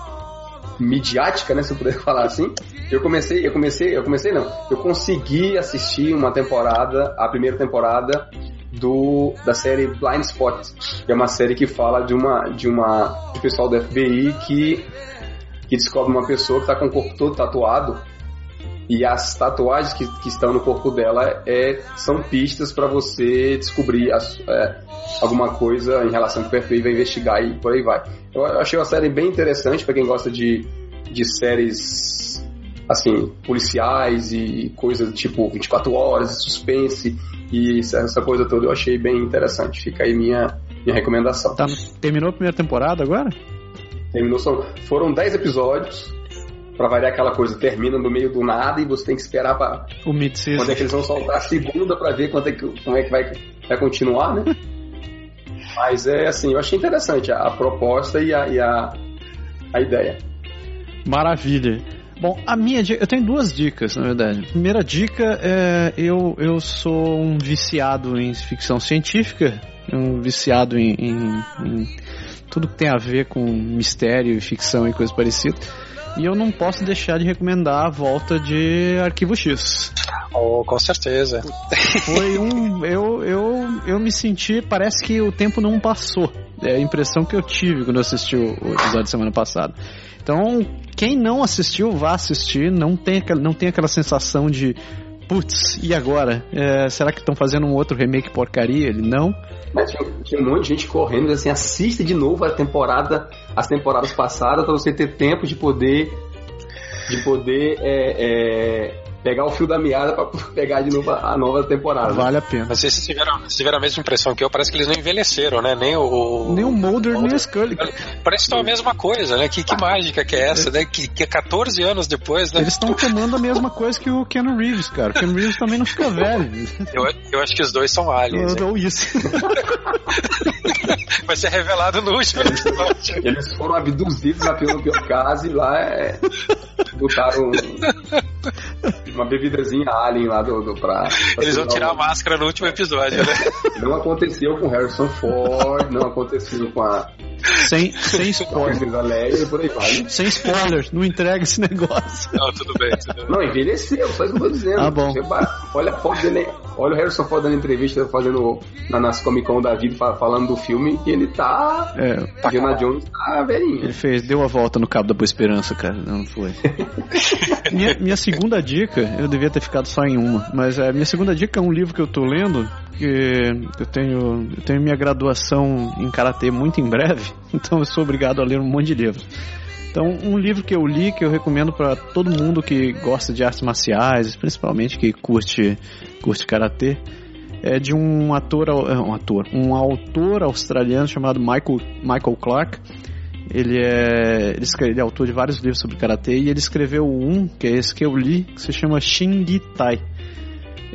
midiática, né, se eu puder falar assim. Eu comecei, eu comecei, eu comecei não. Eu consegui assistir uma temporada, a primeira temporada do da série Blind Spot, que é uma série que fala de uma de uma de pessoal do FBI que que descobre uma pessoa que está com o corpo todo tatuado e as tatuagens que, que estão no corpo dela é, são pistas para você descobrir as, é, alguma coisa em relação com o perfil e vai investigar e por aí vai. Eu achei uma série bem interessante para quem gosta de, de séries assim, policiais e coisas tipo 24 horas, suspense e essa coisa toda eu achei bem interessante. Fica aí minha, minha recomendação. Tá, terminou a primeira temporada agora? Terminou, foram 10 episódios. Pra variar aquela coisa, termina no meio do nada e você tem que esperar pra. O mid Quando é que eles vão soltar a segunda pra ver quanto é que, como é que vai, vai continuar, né? Mas é assim, eu achei interessante a, a proposta e a, e a, a ideia. Maravilha. Bom, a minha dica, eu tenho duas dicas, na verdade. A primeira dica é eu, eu sou um viciado em ficção científica, um viciado em, em, em tudo que tem a ver com mistério, ficção e coisas parecidas. E eu não posso deixar de recomendar a volta de Arquivo X. Oh, com certeza. Foi um. Eu, eu, eu me senti. Parece que o tempo não passou. É a impressão que eu tive quando eu assisti o, o episódio semana passada. Então, quem não assistiu, vá assistir. Não tem, não tem aquela sensação de. Putz, e agora? É, será que estão fazendo um outro remake porcaria? Ele não. Mas tinha, tinha, um monte de gente correndo, assim, assista de novo a temporada, as temporadas passadas, para você ter tempo de poder, de poder é, é, pegar o fio da meada para pegar de novo a nova temporada. Vale a pena. Mas vocês tiveram, vocês tiveram a mesma impressão que eu, parece que eles não envelheceram, né? Nem o. Nem o Mulder, nem o Scully. Parece que estão a mesma coisa, né? Que, que mágica que é essa, né? Que, que é 14 anos depois, né? Eles estão tomando a mesma coisa que o Ken Reeves, cara. O Ken Reeves também não fica velho. Eu, eu acho que os dois são aliens. Ou isso. Vai ser revelado no último episódio. Eles foram abduzidos na pior caso e lá é, botaram uma bebidazinha alien lá do, do pra, pra Eles vão tirar a máscara no último episódio, né? Não aconteceu com Harrison Ford, não aconteceu com a. Sem, sem spoilers. e por aí vai. Sem spoilers, não entrega esse negócio. Não, tudo bem. Tudo bem. Não, envelheceu, só isso que eu tô dizendo. Ah, bom. Você, olha a foto dele, olha o Harrison Ford dando entrevista, fazendo na, nas Comic Con da vida, falando do filme, e ele tá. É, tá Diana Jones tá velhinho. Ele fez, deu a volta no cabo da Boa Esperança, cara. Não foi. minha, minha segunda dica, eu devia ter ficado só em uma, mas a minha segunda dica é um livro que eu tô lendo, que eu tenho, eu tenho minha graduação em Karatê muito em breve, então eu sou obrigado a ler um monte de livros. Então, um livro que eu li, que eu recomendo para todo mundo que gosta de artes marciais, principalmente que curte, curte Karatê, é de um ator, um ator, um autor australiano chamado Michael, Michael Clark. Ele é, ele, escreve, ele é autor de vários livros sobre karatê e ele escreveu um, que é esse que eu li, que se chama Shingi Tai.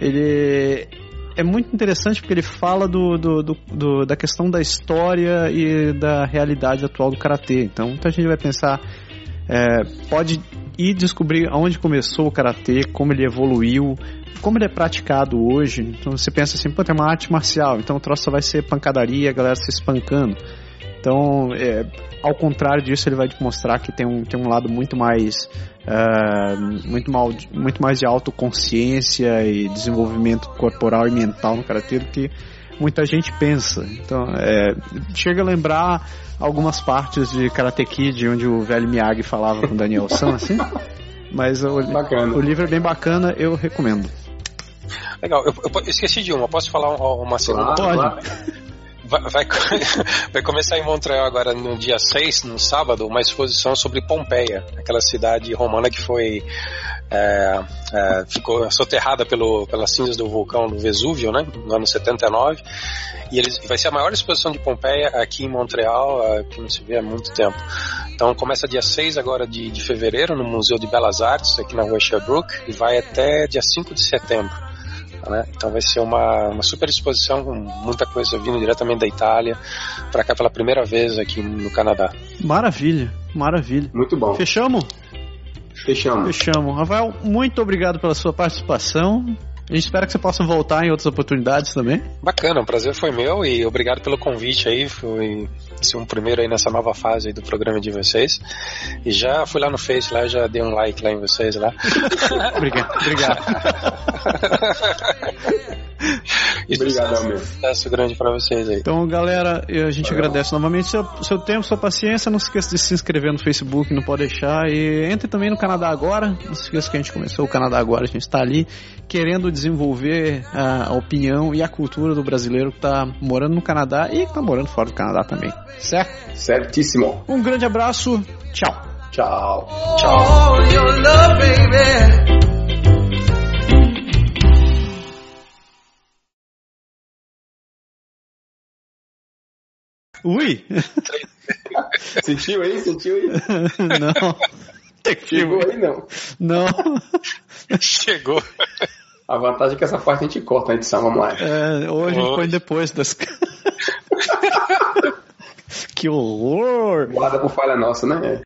Ele é muito interessante porque ele fala do, do, do, do, da questão da história e da realidade atual do karatê. Então, muita gente vai pensar, é, pode ir descobrir aonde começou o karatê, como ele evoluiu, como ele é praticado hoje. Então, você pensa assim, pô, tem uma arte marcial, então o troço vai ser pancadaria, a galera se espancando. Então, é, ao contrário disso, ele vai te mostrar que tem um, tem um lado muito mais uh, muito, mal, muito mais de autoconsciência e desenvolvimento corporal e mental no karatê do que muita gente pensa. Então, é, chega a lembrar algumas partes de Karate Kid, onde o velho Miyagi falava com Daniel San, assim. Mas o, o, livro é bem bacana, eu recomendo. Legal, eu, eu esqueci de uma, posso falar uma segunda? Claro, Pode. Vai, vai, vai, começar em Montreal agora no dia 6, no sábado, uma exposição sobre Pompeia, aquela cidade romana que foi é, é, ficou soterrada pelo, pelas cinzas do vulcão do Vesúvio, né, no ano 79. E eles, vai ser a maior exposição de Pompeia aqui em Montreal, é, que não se vê há muito tempo. Então começa dia 6 agora de, de fevereiro no Museu de Belas Artes, aqui na rua Sherbrooke, e vai até dia 5 de setembro. Né? Então vai ser uma, uma super exposição com muita coisa vindo diretamente da Itália para cá pela primeira vez aqui no Canadá. Maravilha, maravilha. Muito bom. Fechamos? Fechamos. Fechamos. Rafael, muito obrigado pela sua participação. A gente espera que você possa voltar em outras oportunidades também. Bacana, o prazer foi meu e obrigado pelo convite aí. Foi ser um primeiro aí nessa nova fase do programa de vocês. E já fui lá no Face, lá já dei um like lá em vocês lá. obrigado, obrigado. Obrigado, meu. Sucesso grande para vocês aí. Então, galera, a gente Valeu. agradece novamente seu, seu tempo, sua paciência. Não se esqueça de se inscrever no Facebook, não pode deixar. E entre também no Canadá Agora. Não se esqueça que a gente começou o Canadá Agora, a gente está ali querendo desenvolver a, opinião e a cultura do brasileiro que está morando no Canadá e que está morando fora do Canadá também. Certo? Certíssimo. Um grande abraço. Tchau. Tchau. Tchau. Ui! Sentiu aí? Sentiu aí? não. Chegou aí, não. Não. Chegou. A vantagem é que essa parte a gente corta na edição, vamos lá. É, ou a gente põe depois das. que horror! Guarda por falha nossa, né?